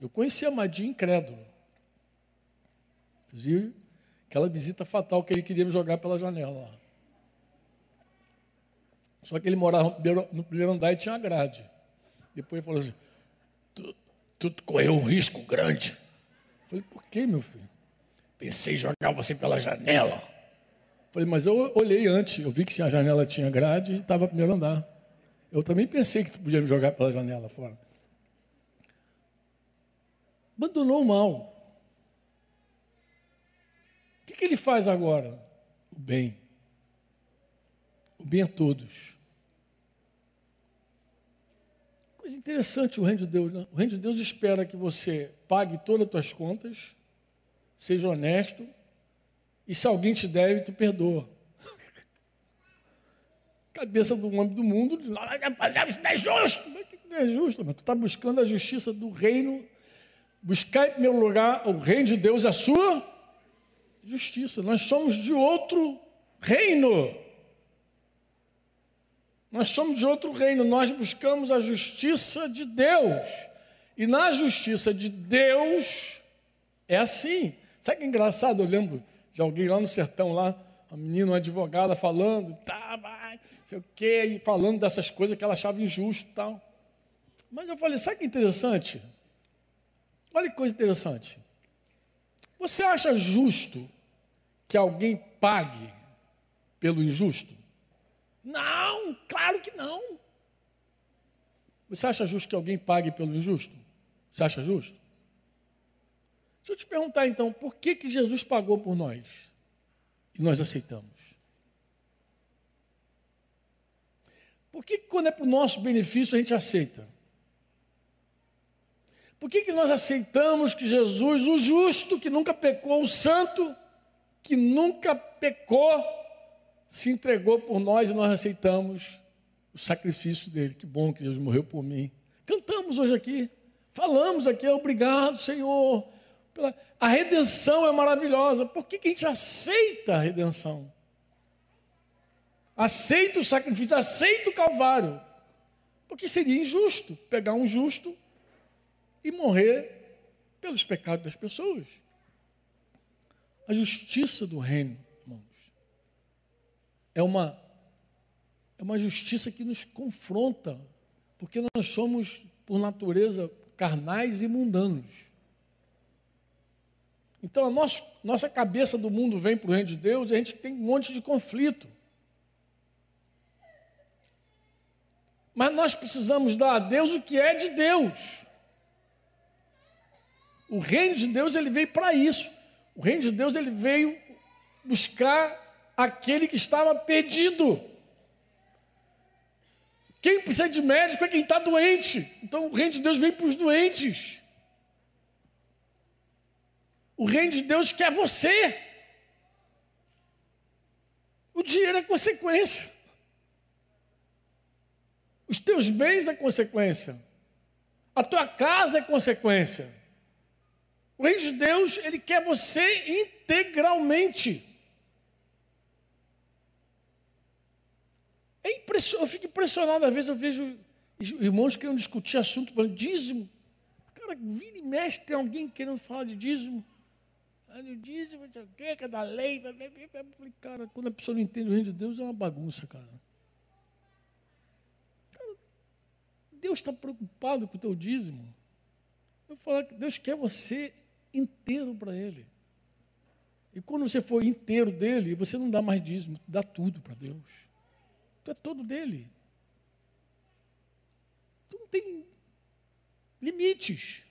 Eu conheci a Madinha incrédulo. Inclusive, Aquela visita fatal que ele queria me jogar pela janela. Só que ele morava no primeiro andar e tinha grade. Depois ele falou assim: tu, tu correu um risco grande. Eu falei, por que, meu filho? Pensei em jogar você pela janela. Eu falei, mas eu olhei antes, eu vi que a janela tinha grade e estava no primeiro andar. Eu também pensei que tu podia me jogar pela janela fora. Abandonou o mal. Que, que ele faz agora? O bem. O bem a todos. Coisa interessante o reino de Deus, né? O reino de Deus espera que você pague todas as tuas contas, seja honesto, e se alguém te deve, tu perdoa. Cabeça do homem do mundo, isso não é justo. Não é justo, mas tu está buscando a justiça do reino. Buscar em primeiro lugar o reino de Deus, a sua justiça. Nós somos de outro reino. Nós somos de outro reino. Nós buscamos a justiça de Deus. E na justiça de Deus é assim. Sabe que é engraçado? Eu lembro de alguém lá no sertão, lá, a menina, uma advogada, falando, tá, vai, sei o quê, e falando dessas coisas que ela achava injusto e tal. Mas eu falei, sabe que interessante? Olha que coisa interessante. Você acha justo que alguém pague pelo injusto? Não, claro que não. Você acha justo que alguém pague pelo injusto? Você acha justo? Deixa eu te perguntar então, por que, que Jesus pagou por nós e nós aceitamos? Por que, que quando é para o nosso benefício a gente aceita? Por que, que nós aceitamos que Jesus, o justo, que nunca pecou, o santo, que nunca pecou, se entregou por nós e nós aceitamos o sacrifício dele? Que bom que Deus morreu por mim. Cantamos hoje aqui, falamos aqui, obrigado, Senhor. A redenção é maravilhosa. Por que, que a gente aceita a redenção? Aceita o sacrifício, aceita o Calvário. Porque seria injusto pegar um justo e morrer pelos pecados das pessoas. A justiça do reino, irmãos, é uma, é uma justiça que nos confronta, porque nós somos, por natureza, carnais e mundanos. Então a nossa, nossa cabeça do mundo vem para o reino de Deus e a gente tem um monte de conflito. Mas nós precisamos dar a Deus o que é de Deus. O reino de Deus ele veio para isso. O reino de Deus ele veio buscar aquele que estava perdido. Quem precisa de médico é quem está doente. Então o reino de Deus veio para os doentes. O reino de Deus quer você. O dinheiro é consequência. Os teus bens é consequência. A tua casa é consequência. O reino de Deus, ele quer você integralmente. É impressionante, eu fico impressionado, às vezes eu vejo irmãos querendo discutir assunto para dízimo. Cara, vira e mexe, tem alguém querendo falar de dízimo. Fala de dízimo, o quê, que é da lei. Cara, quando a pessoa não entende o reino de Deus, é uma bagunça, cara. cara Deus está preocupado com o teu dízimo. Eu falo que Deus quer você inteiro para Ele. E quando você for inteiro dele, você não dá mais dízimo, dá tudo para Deus. Tu é todo dele. Tu não tem limites.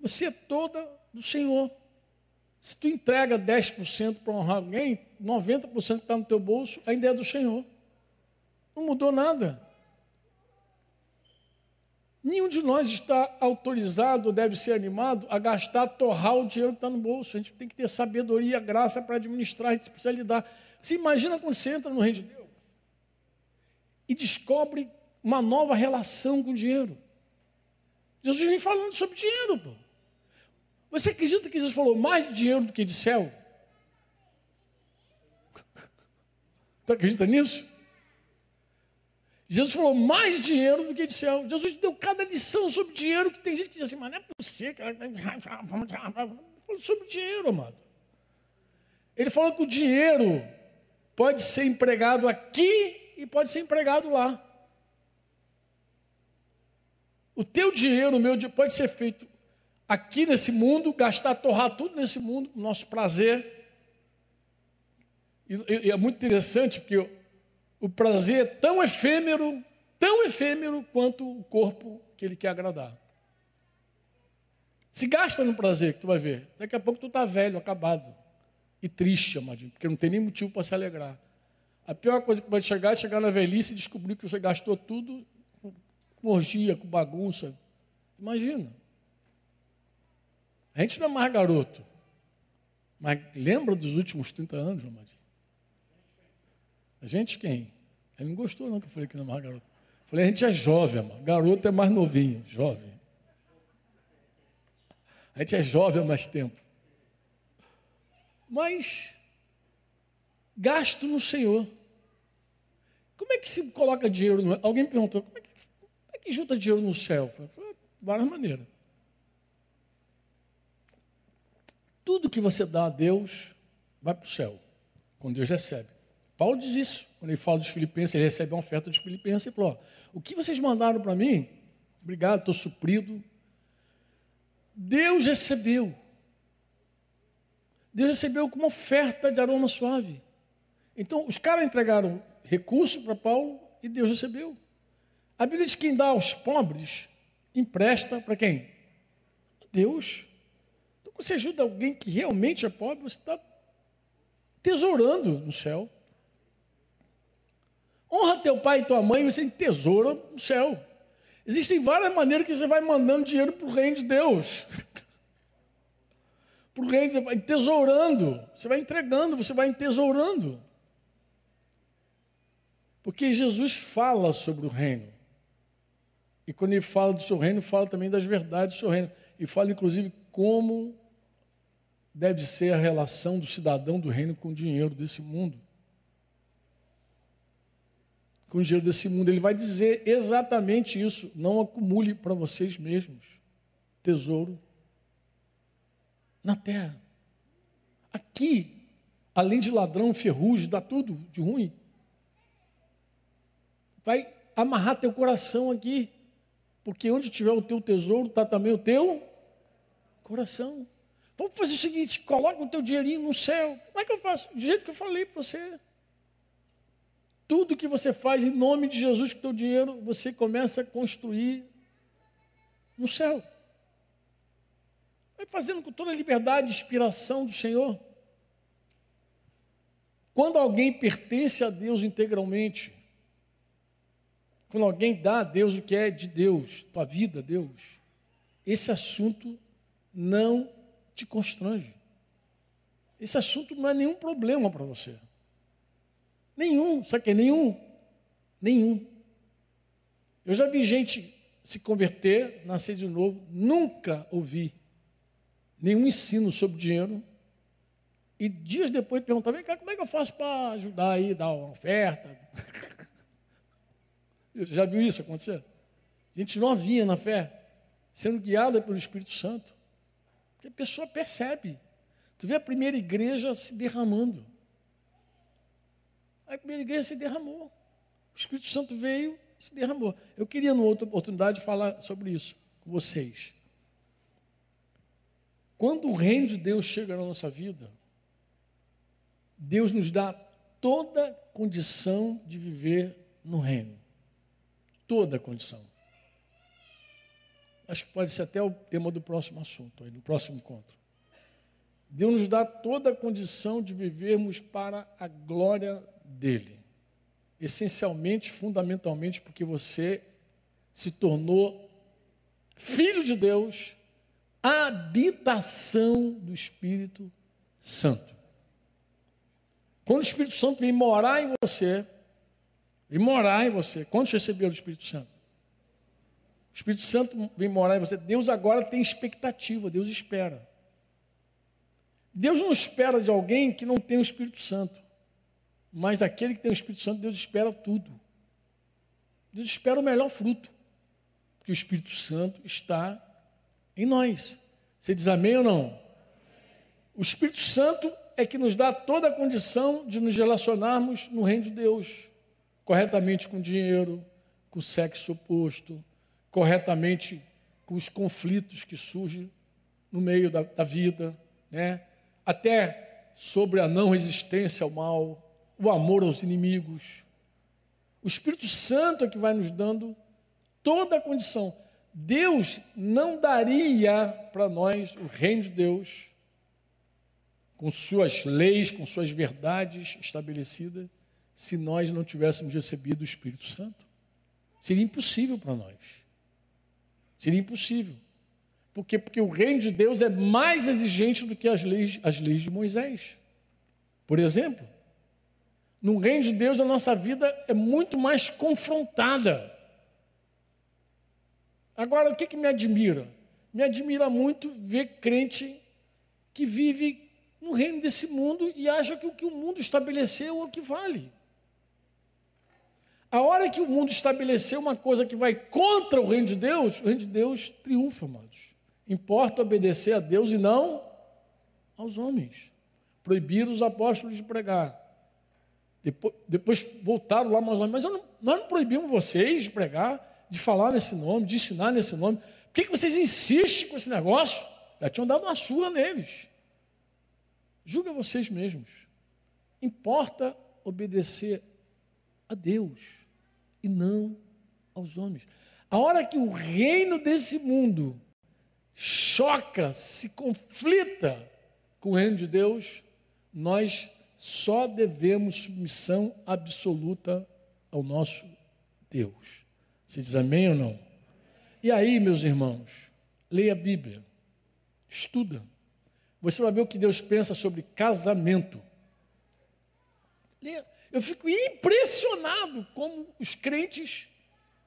Você é toda do Senhor. Se tu entrega 10% para honrar alguém, 90% que está no teu bolso ainda é do Senhor. Não mudou nada. Nenhum de nós está autorizado deve ser animado a gastar, torrar o dinheiro que está no bolso. A gente tem que ter sabedoria, graça para administrar, a gente precisa lidar. Você imagina quando você entra no reino de Deus e descobre uma nova relação com o dinheiro. Jesus vem falando sobre dinheiro. Pô. Você acredita que Jesus falou mais de dinheiro do que de céu? Tu acredita nisso? Jesus falou mais dinheiro do que de céu. Jesus deu cada lição sobre dinheiro que tem gente que diz assim, mas não é possível. Falou sobre dinheiro, amado. Ele falou que o dinheiro pode ser empregado aqui e pode ser empregado lá. O teu dinheiro, o meu dinheiro, pode ser feito aqui nesse mundo, gastar, torrar tudo nesse mundo, com nosso prazer. E, e é muito interessante, porque o prazer é tão efêmero, tão efêmero quanto o corpo que ele quer agradar. Se gasta no prazer que tu vai ver, daqui a pouco tu está velho, acabado e triste, amadinho, porque não tem nem motivo para se alegrar. A pior coisa que pode chegar é chegar na velhice e descobrir que você gastou tudo com orgia, com bagunça. Imagina. A gente não é mais garoto, mas lembra dos últimos 30 anos, Amadinho? A gente quem? Ele não gostou não que eu falei que não é mais garoto. falei, a gente é jovem, mano. garoto é mais novinho, jovem. A gente é jovem há mais tempo. Mas gasto no Senhor. Como é que se coloca dinheiro no Alguém me perguntou, como é que, como é que junta dinheiro no céu? Eu falei, várias maneiras. Tudo que você dá a Deus vai para o céu, quando Deus recebe. Paulo diz isso, quando ele fala dos filipenses, ele recebe uma oferta dos filipenses e falou: O que vocês mandaram para mim, obrigado, estou suprido. Deus recebeu. Deus recebeu como oferta de aroma suave. Então, os caras entregaram recurso para Paulo e Deus recebeu. A Bíblia diz que quem dá aos pobres empresta para quem? Deus. Então, quando você ajuda alguém que realmente é pobre, você está tesourando no céu. Honra teu pai e tua mãe, você tesoura no céu. Existem várias maneiras que você vai mandando dinheiro para o reino de Deus. para o reino, vai tesourando, você vai entregando, você vai tesourando. Porque Jesus fala sobre o reino. E quando ele fala do seu reino, fala também das verdades do seu reino. E fala, inclusive, como deve ser a relação do cidadão do reino com o dinheiro desse mundo. Com o dinheiro desse mundo. Ele vai dizer exatamente isso. Não acumule para vocês mesmos tesouro na terra. Aqui, além de ladrão, ferrugem, dá tudo de ruim. Vai amarrar teu coração aqui. Porque onde tiver o teu tesouro, está também o teu coração. Vamos fazer o seguinte: coloca o teu dinheirinho no céu. Como é que eu faço? Do jeito que eu falei para você. Tudo que você faz em nome de Jesus com o teu dinheiro, você começa a construir no céu. Vai fazendo com toda a liberdade e inspiração do Senhor. Quando alguém pertence a Deus integralmente, quando alguém dá a Deus o que é de Deus, tua vida Deus, esse assunto não te constrange. Esse assunto não é nenhum problema para você. Nenhum, sabe que nenhum? Nenhum. Eu já vi gente se converter, nascer de novo, nunca ouvi nenhum ensino sobre dinheiro. E dias depois perguntava, vem cá, como é que eu faço para ajudar aí, dar uma oferta? Você já viu isso acontecer? Gente novinha na fé, sendo guiada pelo Espírito Santo. Porque a pessoa percebe. Tu vê a primeira igreja se derramando. A primeira igreja se derramou. O Espírito Santo veio e se derramou. Eu queria, numa outra oportunidade, falar sobre isso com vocês. Quando o reino de Deus chega na nossa vida, Deus nos dá toda condição de viver no reino toda condição. Acho que pode ser até o tema do próximo assunto, no próximo encontro. Deus nos dá toda a condição de vivermos para a glória dele. Essencialmente, fundamentalmente, porque você se tornou filho de Deus, habitação do Espírito Santo. Quando o Espírito Santo vem morar em você, e morar em você. Quantos receberam o Espírito Santo? O Espírito Santo vem morar em você. Deus agora tem expectativa, Deus espera. Deus não espera de alguém que não tem o Espírito Santo. Mas aquele que tem o Espírito Santo, Deus espera tudo. Deus espera o melhor fruto. Porque o Espírito Santo está em nós. Você diz amém ou não? O Espírito Santo é que nos dá toda a condição de nos relacionarmos no reino de Deus corretamente com dinheiro, com o sexo oposto, corretamente com os conflitos que surgem no meio da, da vida, né? até sobre a não resistência ao mal, o amor aos inimigos. O Espírito Santo é que vai nos dando toda a condição. Deus não daria para nós o reino de Deus com suas leis, com suas verdades estabelecidas, se nós não tivéssemos recebido o Espírito Santo. Seria impossível para nós. Seria impossível. Por quê? Porque o reino de Deus é mais exigente do que as leis, as leis de Moisés. Por exemplo, no reino de Deus a nossa vida é muito mais confrontada. Agora, o que, que me admira? Me admira muito ver crente que vive no reino desse mundo e acha que o que o mundo estabeleceu é o que vale. A hora que o mundo estabeleceu uma coisa que vai contra o reino de Deus, o reino de Deus triunfa, amados. Importa obedecer a Deus e não aos homens. Proibiram os apóstolos de pregar. Depois, depois voltaram lá, mas, mas não, nós não proibimos vocês de pregar, de falar nesse nome, de ensinar nesse nome. Por que, que vocês insistem com esse negócio? Já tinham dado uma surra neles. Julga vocês mesmos. Importa obedecer a Deus e não aos homens. A hora que o reino desse mundo choca, se conflita com o reino de Deus, nós só devemos submissão absoluta ao nosso Deus. Você diz amém ou não? E aí, meus irmãos, leia a Bíblia, estuda. Você vai ver o que Deus pensa sobre casamento. Eu fico impressionado como os crentes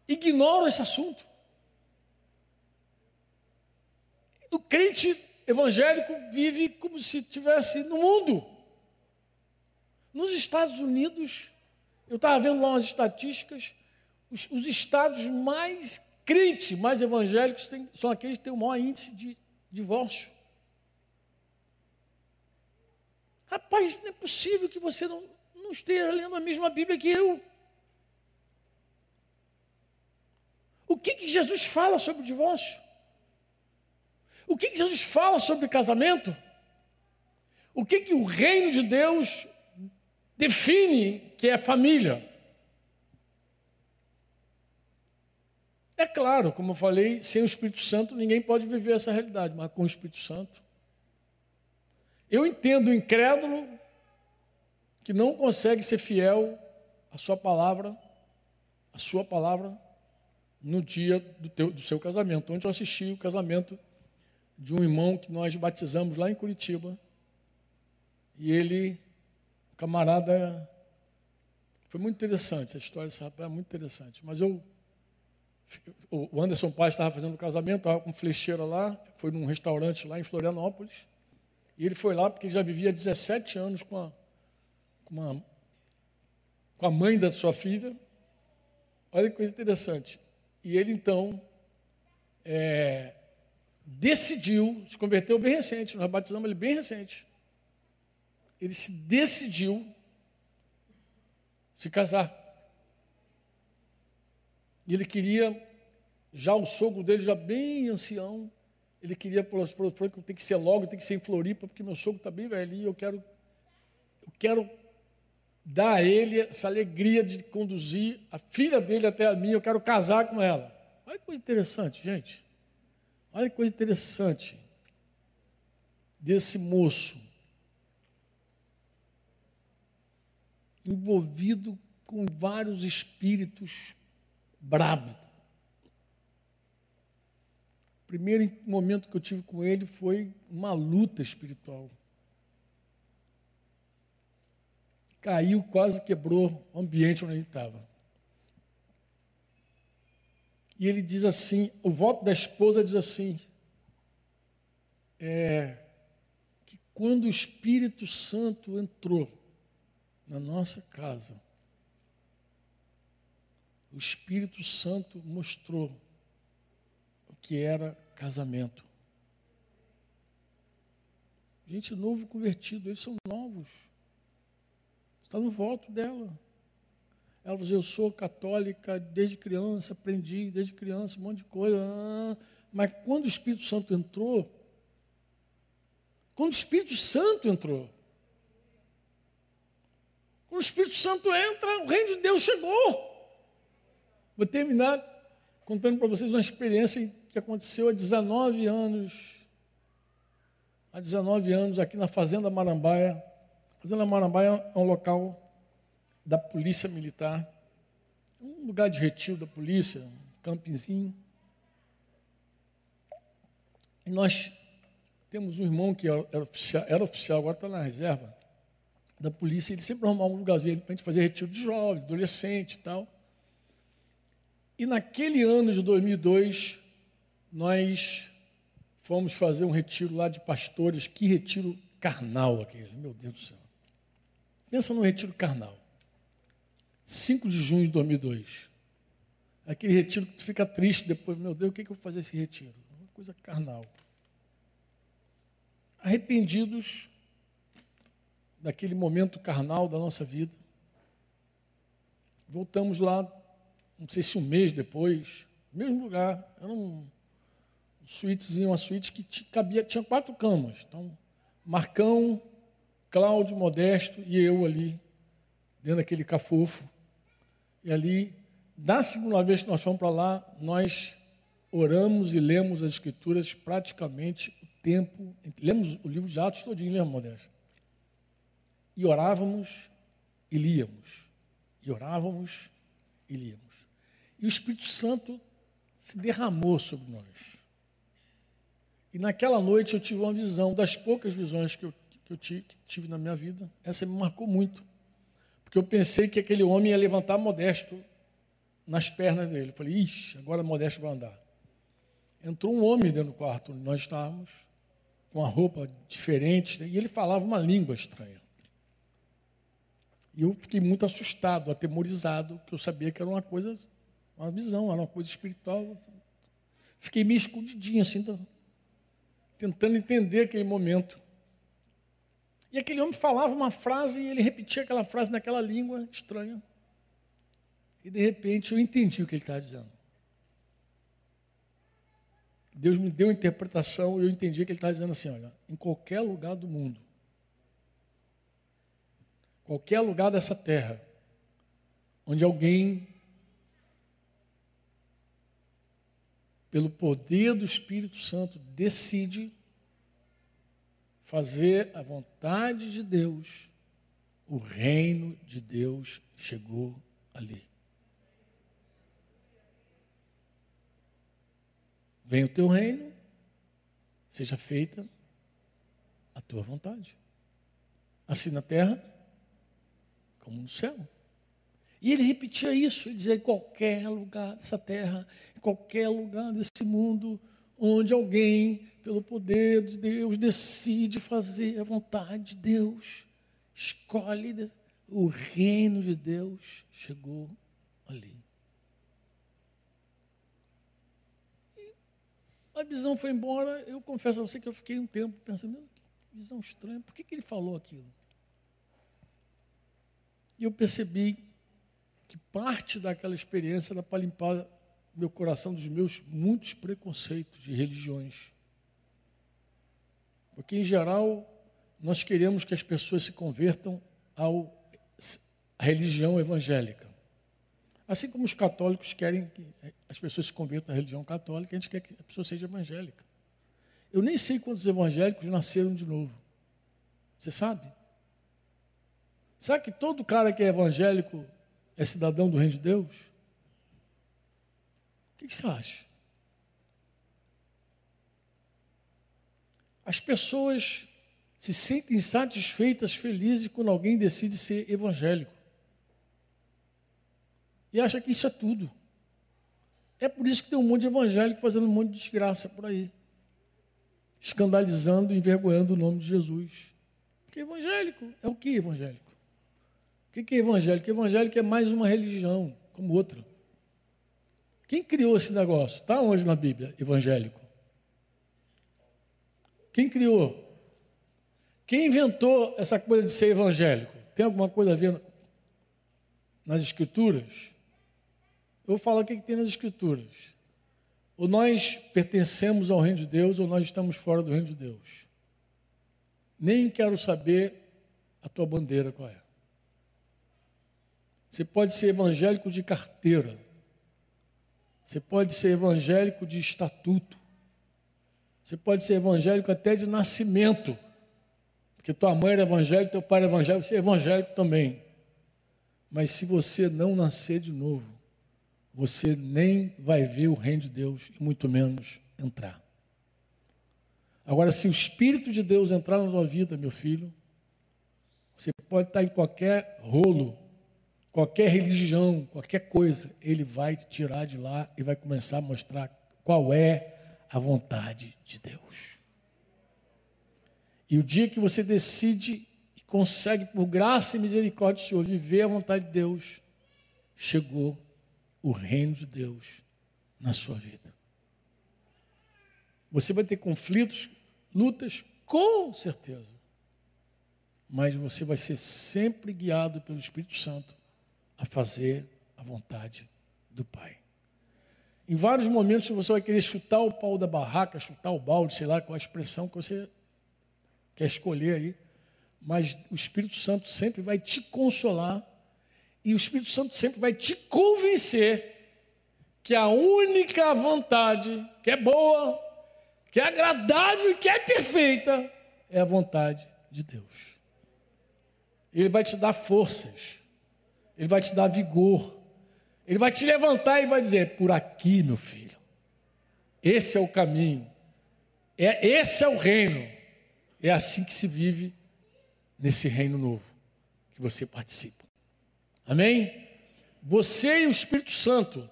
ignoram esse assunto. O crente evangélico vive como se estivesse no mundo. Nos Estados Unidos, eu estava vendo lá umas estatísticas, os, os estados mais crentes, mais evangélicos, tem, são aqueles que têm o maior índice de divórcio. Rapaz, não é possível que você não, não esteja lendo a mesma Bíblia que eu. O que, que Jesus fala sobre o divórcio? O que, que Jesus fala sobre casamento? O que, que o reino de Deus define que é família? É claro, como eu falei, sem o Espírito Santo ninguém pode viver essa realidade, mas com o Espírito Santo. Eu entendo o incrédulo que não consegue ser fiel à sua palavra, à sua palavra, no dia do, teu, do seu casamento. Onde eu assisti o casamento de um irmão que nós batizamos lá em Curitiba. E ele, camarada, foi muito interessante, a história desse rapaz é muito interessante. Mas eu, o Anderson Paz estava fazendo o casamento, estava com flecheira lá, foi num restaurante lá em Florianópolis. E ele foi lá porque já vivia 17 anos com a, com, uma, com a mãe da sua filha. Olha que coisa interessante. E ele então é, decidiu, se converteu bem recente, nós batizamos ele bem recente. Ele se decidiu se casar. E ele queria, já o sogro dele, já bem ancião, ele queria, falou, falou, falou tem que ser logo, tem que ser em Floripa, porque meu sogro está bem velhinho, eu quero, eu quero dar a ele essa alegria de conduzir a filha dele até a mim, eu quero casar com ela. Olha que coisa interessante, gente. Olha que coisa interessante desse moço envolvido com vários espíritos brabos. O primeiro momento que eu tive com ele foi uma luta espiritual. Caiu, quase quebrou o ambiente onde ele estava. E ele diz assim: o voto da esposa diz assim, é, que quando o Espírito Santo entrou na nossa casa, o Espírito Santo mostrou o que era casamento. Gente novo convertido, eles são novos. Está no voto dela. Ela falou: Eu sou católica desde criança, aprendi desde criança, um monte de coisa. Ah, mas quando o Espírito Santo entrou, quando o Espírito Santo entrou, o Espírito Santo entra, o reino de Deus chegou. Vou terminar contando para vocês uma experiência que aconteceu há 19 anos. Há 19 anos, aqui na Fazenda Marambaia. Fazenda Marambaia é um local da polícia militar, um lugar de retiro da polícia, um campinzinho. E nós temos um irmão que era oficial, era oficial agora está na reserva da polícia, ele sempre arrumava um lugarzinho para a gente fazer retiro de jovens, adolescente e tal. E naquele ano de 2002, nós fomos fazer um retiro lá de pastores, que retiro carnal aquele, meu Deus do céu. Pensa num retiro carnal. 5 de junho de 2002. Aquele retiro que tu fica triste depois, meu Deus, o que, é que eu vou fazer esse retiro? Uma coisa carnal. Arrependidos daquele momento carnal da nossa vida. Voltamos lá, não sei se um mês depois, mesmo lugar, era um, suítezinha, uma suíte que cabia, tinha quatro camas. Então, Marcão, Cláudio, Modesto e eu ali, dentro daquele cafofo. E ali, da segunda vez que nós fomos para lá, nós oramos e lemos as Escrituras praticamente o tempo. Lemos o livro de Atos todinho, lembra, Modesto? E orávamos e líamos. E orávamos e líamos. E o Espírito Santo se derramou sobre nós. E naquela noite eu tive uma visão, das poucas visões que eu, que eu tive, que tive na minha vida, essa me marcou muito. Porque eu pensei que aquele homem ia levantar Modesto nas pernas dele. Eu falei, ixi, agora Modesto vai andar. Entrou um homem dentro do quarto onde nós estávamos, com uma roupa diferente, e ele falava uma língua estranha. E eu fiquei muito assustado, atemorizado, porque eu sabia que era uma coisa, uma visão, era uma coisa espiritual. Fiquei meio escondidinho, assim, tentando entender aquele momento. E aquele homem falava uma frase e ele repetia aquela frase naquela língua estranha. E de repente eu entendi o que ele estava dizendo. Deus me deu uma interpretação e eu entendi que ele estava dizendo assim: olha, em qualquer lugar do mundo, qualquer lugar dessa terra, onde alguém, pelo poder do Espírito Santo, decide fazer a vontade de Deus, o reino de Deus chegou ali. Venha o teu reino, seja feita a tua vontade. Assim na terra como no céu. E ele repetia isso, ele dizia: em qualquer lugar dessa terra, em qualquer lugar desse mundo, onde alguém, pelo poder de Deus, decide fazer a vontade de Deus, escolhe, o reino de Deus chegou ali. A visão foi embora, eu confesso a você que eu fiquei um tempo pensando, visão estranha, por que, que ele falou aquilo? E eu percebi que parte daquela experiência era para limpar meu coração dos meus muitos preconceitos de religiões. Porque, em geral, nós queremos que as pessoas se convertam à religião evangélica. Assim como os católicos querem que as pessoas se convertam à religião católica, a gente quer que a pessoa seja evangélica. Eu nem sei quantos evangélicos nasceram de novo. Você sabe? Sabe que todo cara que é evangélico é cidadão do reino de Deus? O que, você acha? As pessoas se sentem satisfeitas, felizes quando alguém decide ser evangélico. E acha que isso é tudo. É por isso que tem um monte de evangélico fazendo um monte de desgraça por aí. Escandalizando envergonhando o nome de Jesus. Porque evangélico é o que evangélico? O que é evangélico? Evangélico é mais uma religião, como outra. Quem criou esse negócio? Está onde na Bíblia? Evangélico. Quem criou? Quem inventou essa coisa de ser evangélico? Tem alguma coisa a ver nas Escrituras? Eu vou falar o que, que tem nas Escrituras. Ou nós pertencemos ao reino de Deus, ou nós estamos fora do reino de Deus. Nem quero saber a tua bandeira qual é. Você pode ser evangélico de carteira. Você pode ser evangélico de estatuto. Você pode ser evangélico até de nascimento. Porque tua mãe era evangélica, teu pai era evangélico, você é evangélico também. Mas se você não nascer de novo, você nem vai ver o reino de Deus e muito menos entrar. Agora, se o Espírito de Deus entrar na tua vida, meu filho, você pode estar em qualquer rolo, qualquer religião, qualquer coisa, ele vai tirar de lá e vai começar a mostrar qual é a vontade de Deus. E o dia que você decide e consegue, por graça e misericórdia do Senhor, viver a vontade de Deus, chegou o reino de Deus na sua vida. Você vai ter conflitos, lutas, com certeza. Mas você vai ser sempre guiado pelo Espírito Santo a fazer a vontade do Pai. Em vários momentos você vai querer chutar o pau da barraca, chutar o balde, sei lá qual a expressão que você quer escolher aí. Mas o Espírito Santo sempre vai te consolar e o Espírito Santo sempre vai te convencer que a única vontade que é boa, que é agradável e que é perfeita é a vontade de Deus. Ele vai te dar forças, ele vai te dar vigor, ele vai te levantar e vai dizer: por aqui, meu filho, esse é o caminho, é, esse é o reino, é assim que se vive nesse reino novo que você participa. Amém? Você e o Espírito Santo,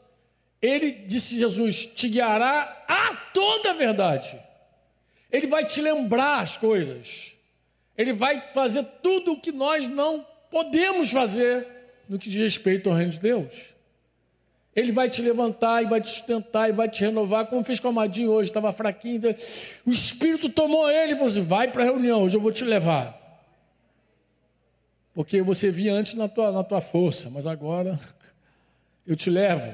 ele disse Jesus, te guiará a toda a verdade. Ele vai te lembrar as coisas. Ele vai fazer tudo o que nós não podemos fazer no que diz respeito ao reino de Deus. Ele vai te levantar e vai te sustentar e vai te renovar, como fez com o Amadinho hoje, estava fraquinho. O Espírito tomou ele e falou assim: vai para a reunião, hoje eu vou te levar. Porque você via antes na tua, na tua força, mas agora eu te levo.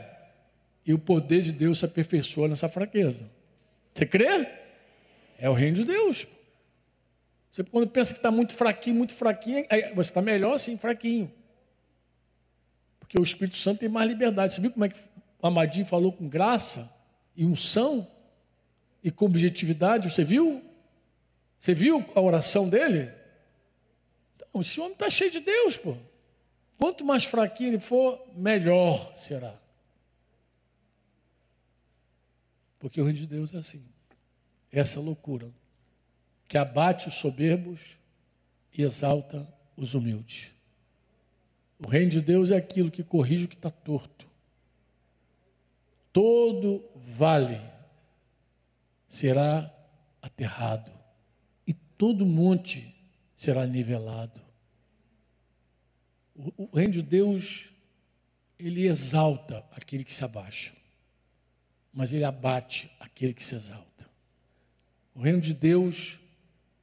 E o poder de Deus se aperfeiçoa nessa fraqueza. Você crê? É o reino de Deus. Você quando pensa que está muito fraquinho, muito fraquinho, você está melhor assim, fraquinho. Porque o Espírito Santo tem mais liberdade. Você viu como é que Amadinho falou com graça e unção e com objetividade? Você viu? Você viu a oração dele? Então, esse homem está cheio de Deus, pô. Quanto mais fraquinho ele for, melhor será. Porque o reino de Deus é assim. Essa loucura que abate os soberbos e exalta os humildes. O reino de Deus é aquilo que corrige o que está torto. Todo vale será aterrado e todo monte será nivelado. O, o reino de Deus, ele exalta aquele que se abaixa, mas ele abate aquele que se exalta. O reino de Deus,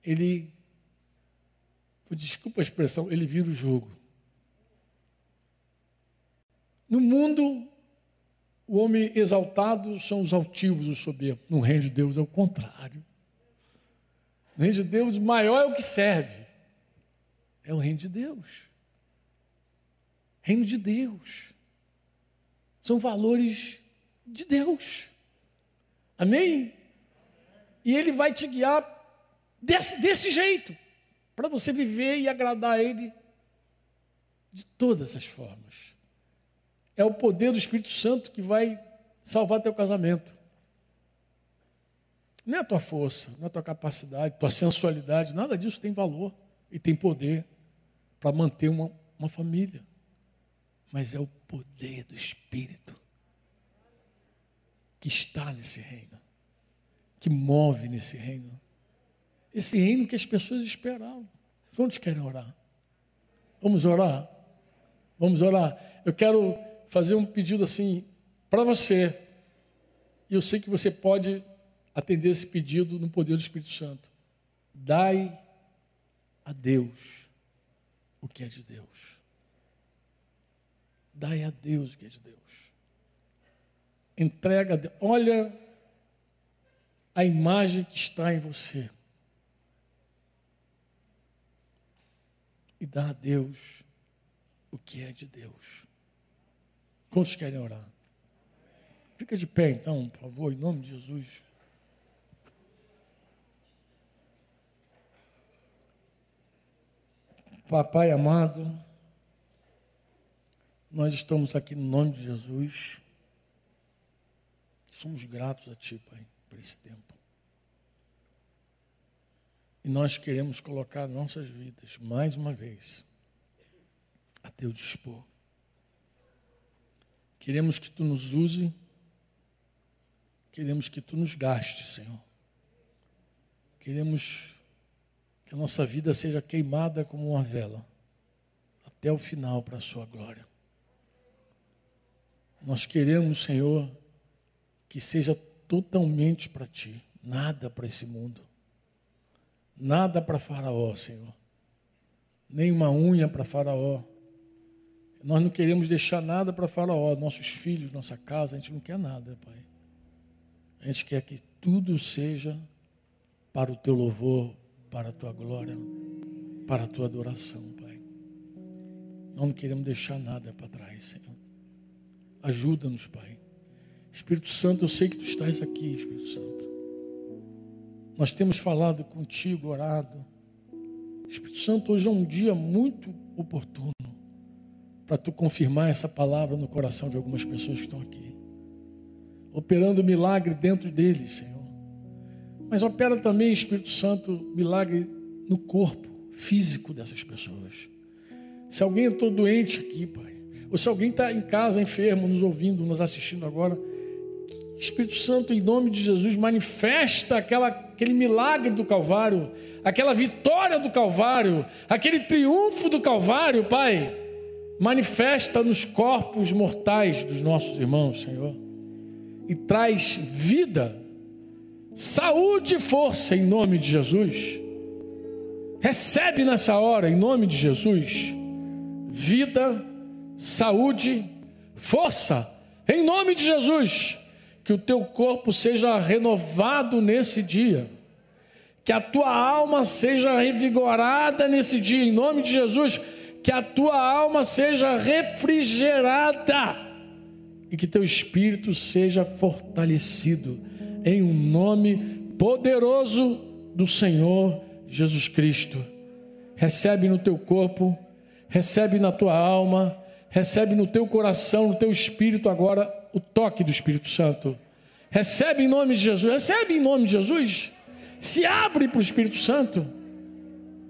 ele, desculpa a expressão, ele vira o jogo. No mundo, o homem exaltado são os altivos, os soberbos. No reino de Deus é o contrário. No reino de Deus, maior é o que serve. É o reino de Deus. Reino de Deus. São valores de Deus. Amém? E Ele vai te guiar desse, desse jeito, para você viver e agradar a Ele de todas as formas. É o poder do Espírito Santo que vai salvar teu casamento. Não é a tua força, não é a tua capacidade, tua sensualidade, nada disso tem valor e tem poder para manter uma, uma família. Mas é o poder do Espírito que está nesse reino, que move nesse reino. Esse reino que as pessoas esperavam. Quantos querem orar? Vamos orar? Vamos orar. Eu quero fazer um pedido assim para você. E eu sei que você pode atender esse pedido no poder do Espírito Santo. Dai a Deus o que é de Deus. Dai a Deus o que é de Deus. Entrega a Deus. Olha a imagem que está em você. E dá a Deus o que é de Deus. Quantos querem orar? Fica de pé então, por favor, em nome de Jesus. Papai amado, nós estamos aqui no nome de Jesus. Somos gratos a Ti, Pai, por esse tempo. E nós queremos colocar nossas vidas, mais uma vez, a Teu dispor. Queremos que tu nos use, queremos que tu nos gaste, Senhor. Queremos que a nossa vida seja queimada como uma vela, até o final para a sua glória. Nós queremos, Senhor, que seja totalmente para ti, nada para esse mundo, nada para Faraó, Senhor, nem uma unha para Faraó Nós não queremos deixar nada para Faraó, nossos filhos, nossa casa, a gente não quer nada, Pai. A gente quer que tudo seja para o teu louvor, para a tua glória, para a tua adoração, Pai. Nós não queremos deixar nada para trás, Senhor. Ajuda-nos, Pai. Espírito Santo, eu sei que tu estás aqui, Espírito Santo. Nós temos falado contigo, orado. Espírito Santo, hoje é um dia muito oportuno para tu confirmar essa palavra no coração de algumas pessoas que estão aqui. Operando milagre dentro deles, Senhor. Mas opera também, Espírito Santo, milagre no corpo físico dessas pessoas. Se alguém entrou doente aqui, Pai, ou se alguém está em casa enfermo, nos ouvindo, nos assistindo agora, Espírito Santo, em nome de Jesus, manifesta aquela, aquele milagre do Calvário, aquela vitória do Calvário, aquele triunfo do Calvário, Pai. Manifesta nos corpos mortais dos nossos irmãos, Senhor, e traz vida, saúde e força em nome de Jesus. Recebe nessa hora, em nome de Jesus, vida, saúde, força, em nome de Jesus. Que o teu corpo seja renovado nesse dia, que a tua alma seja revigorada nesse dia, em nome de Jesus, que a tua alma seja refrigerada e que teu espírito seja fortalecido, em um nome poderoso do Senhor Jesus Cristo. Recebe no teu corpo, recebe na tua alma, recebe no teu coração, no teu espírito agora o toque do Espírito Santo. Recebe em nome de Jesus, recebe em nome de Jesus. Se abre para o Espírito Santo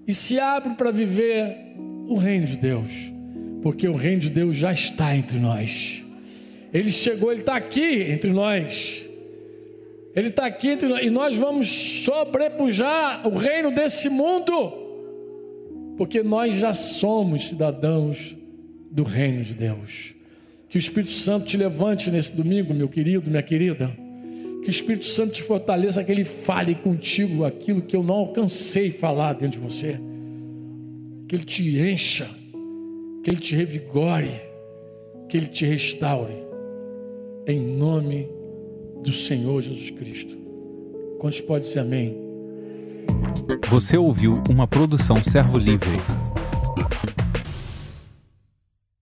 e se abre para viver o reino de Deus, porque o reino de Deus já está entre nós. Ele chegou, ele está aqui entre nós. Ele está aqui entre nós e nós vamos sobrepujar o reino desse mundo, porque nós já somos cidadãos do reino de Deus. Que o Espírito Santo te levante nesse domingo, meu querido, minha querida. Que o Espírito Santo te fortaleça, que ele fale contigo aquilo que eu não alcancei falar dentro de você. Que ele te encha, que ele te revigore, que ele te restaure. Em nome do Senhor Jesus Cristo. Quantos pode ser amém? Você ouviu uma produção Servo Livre.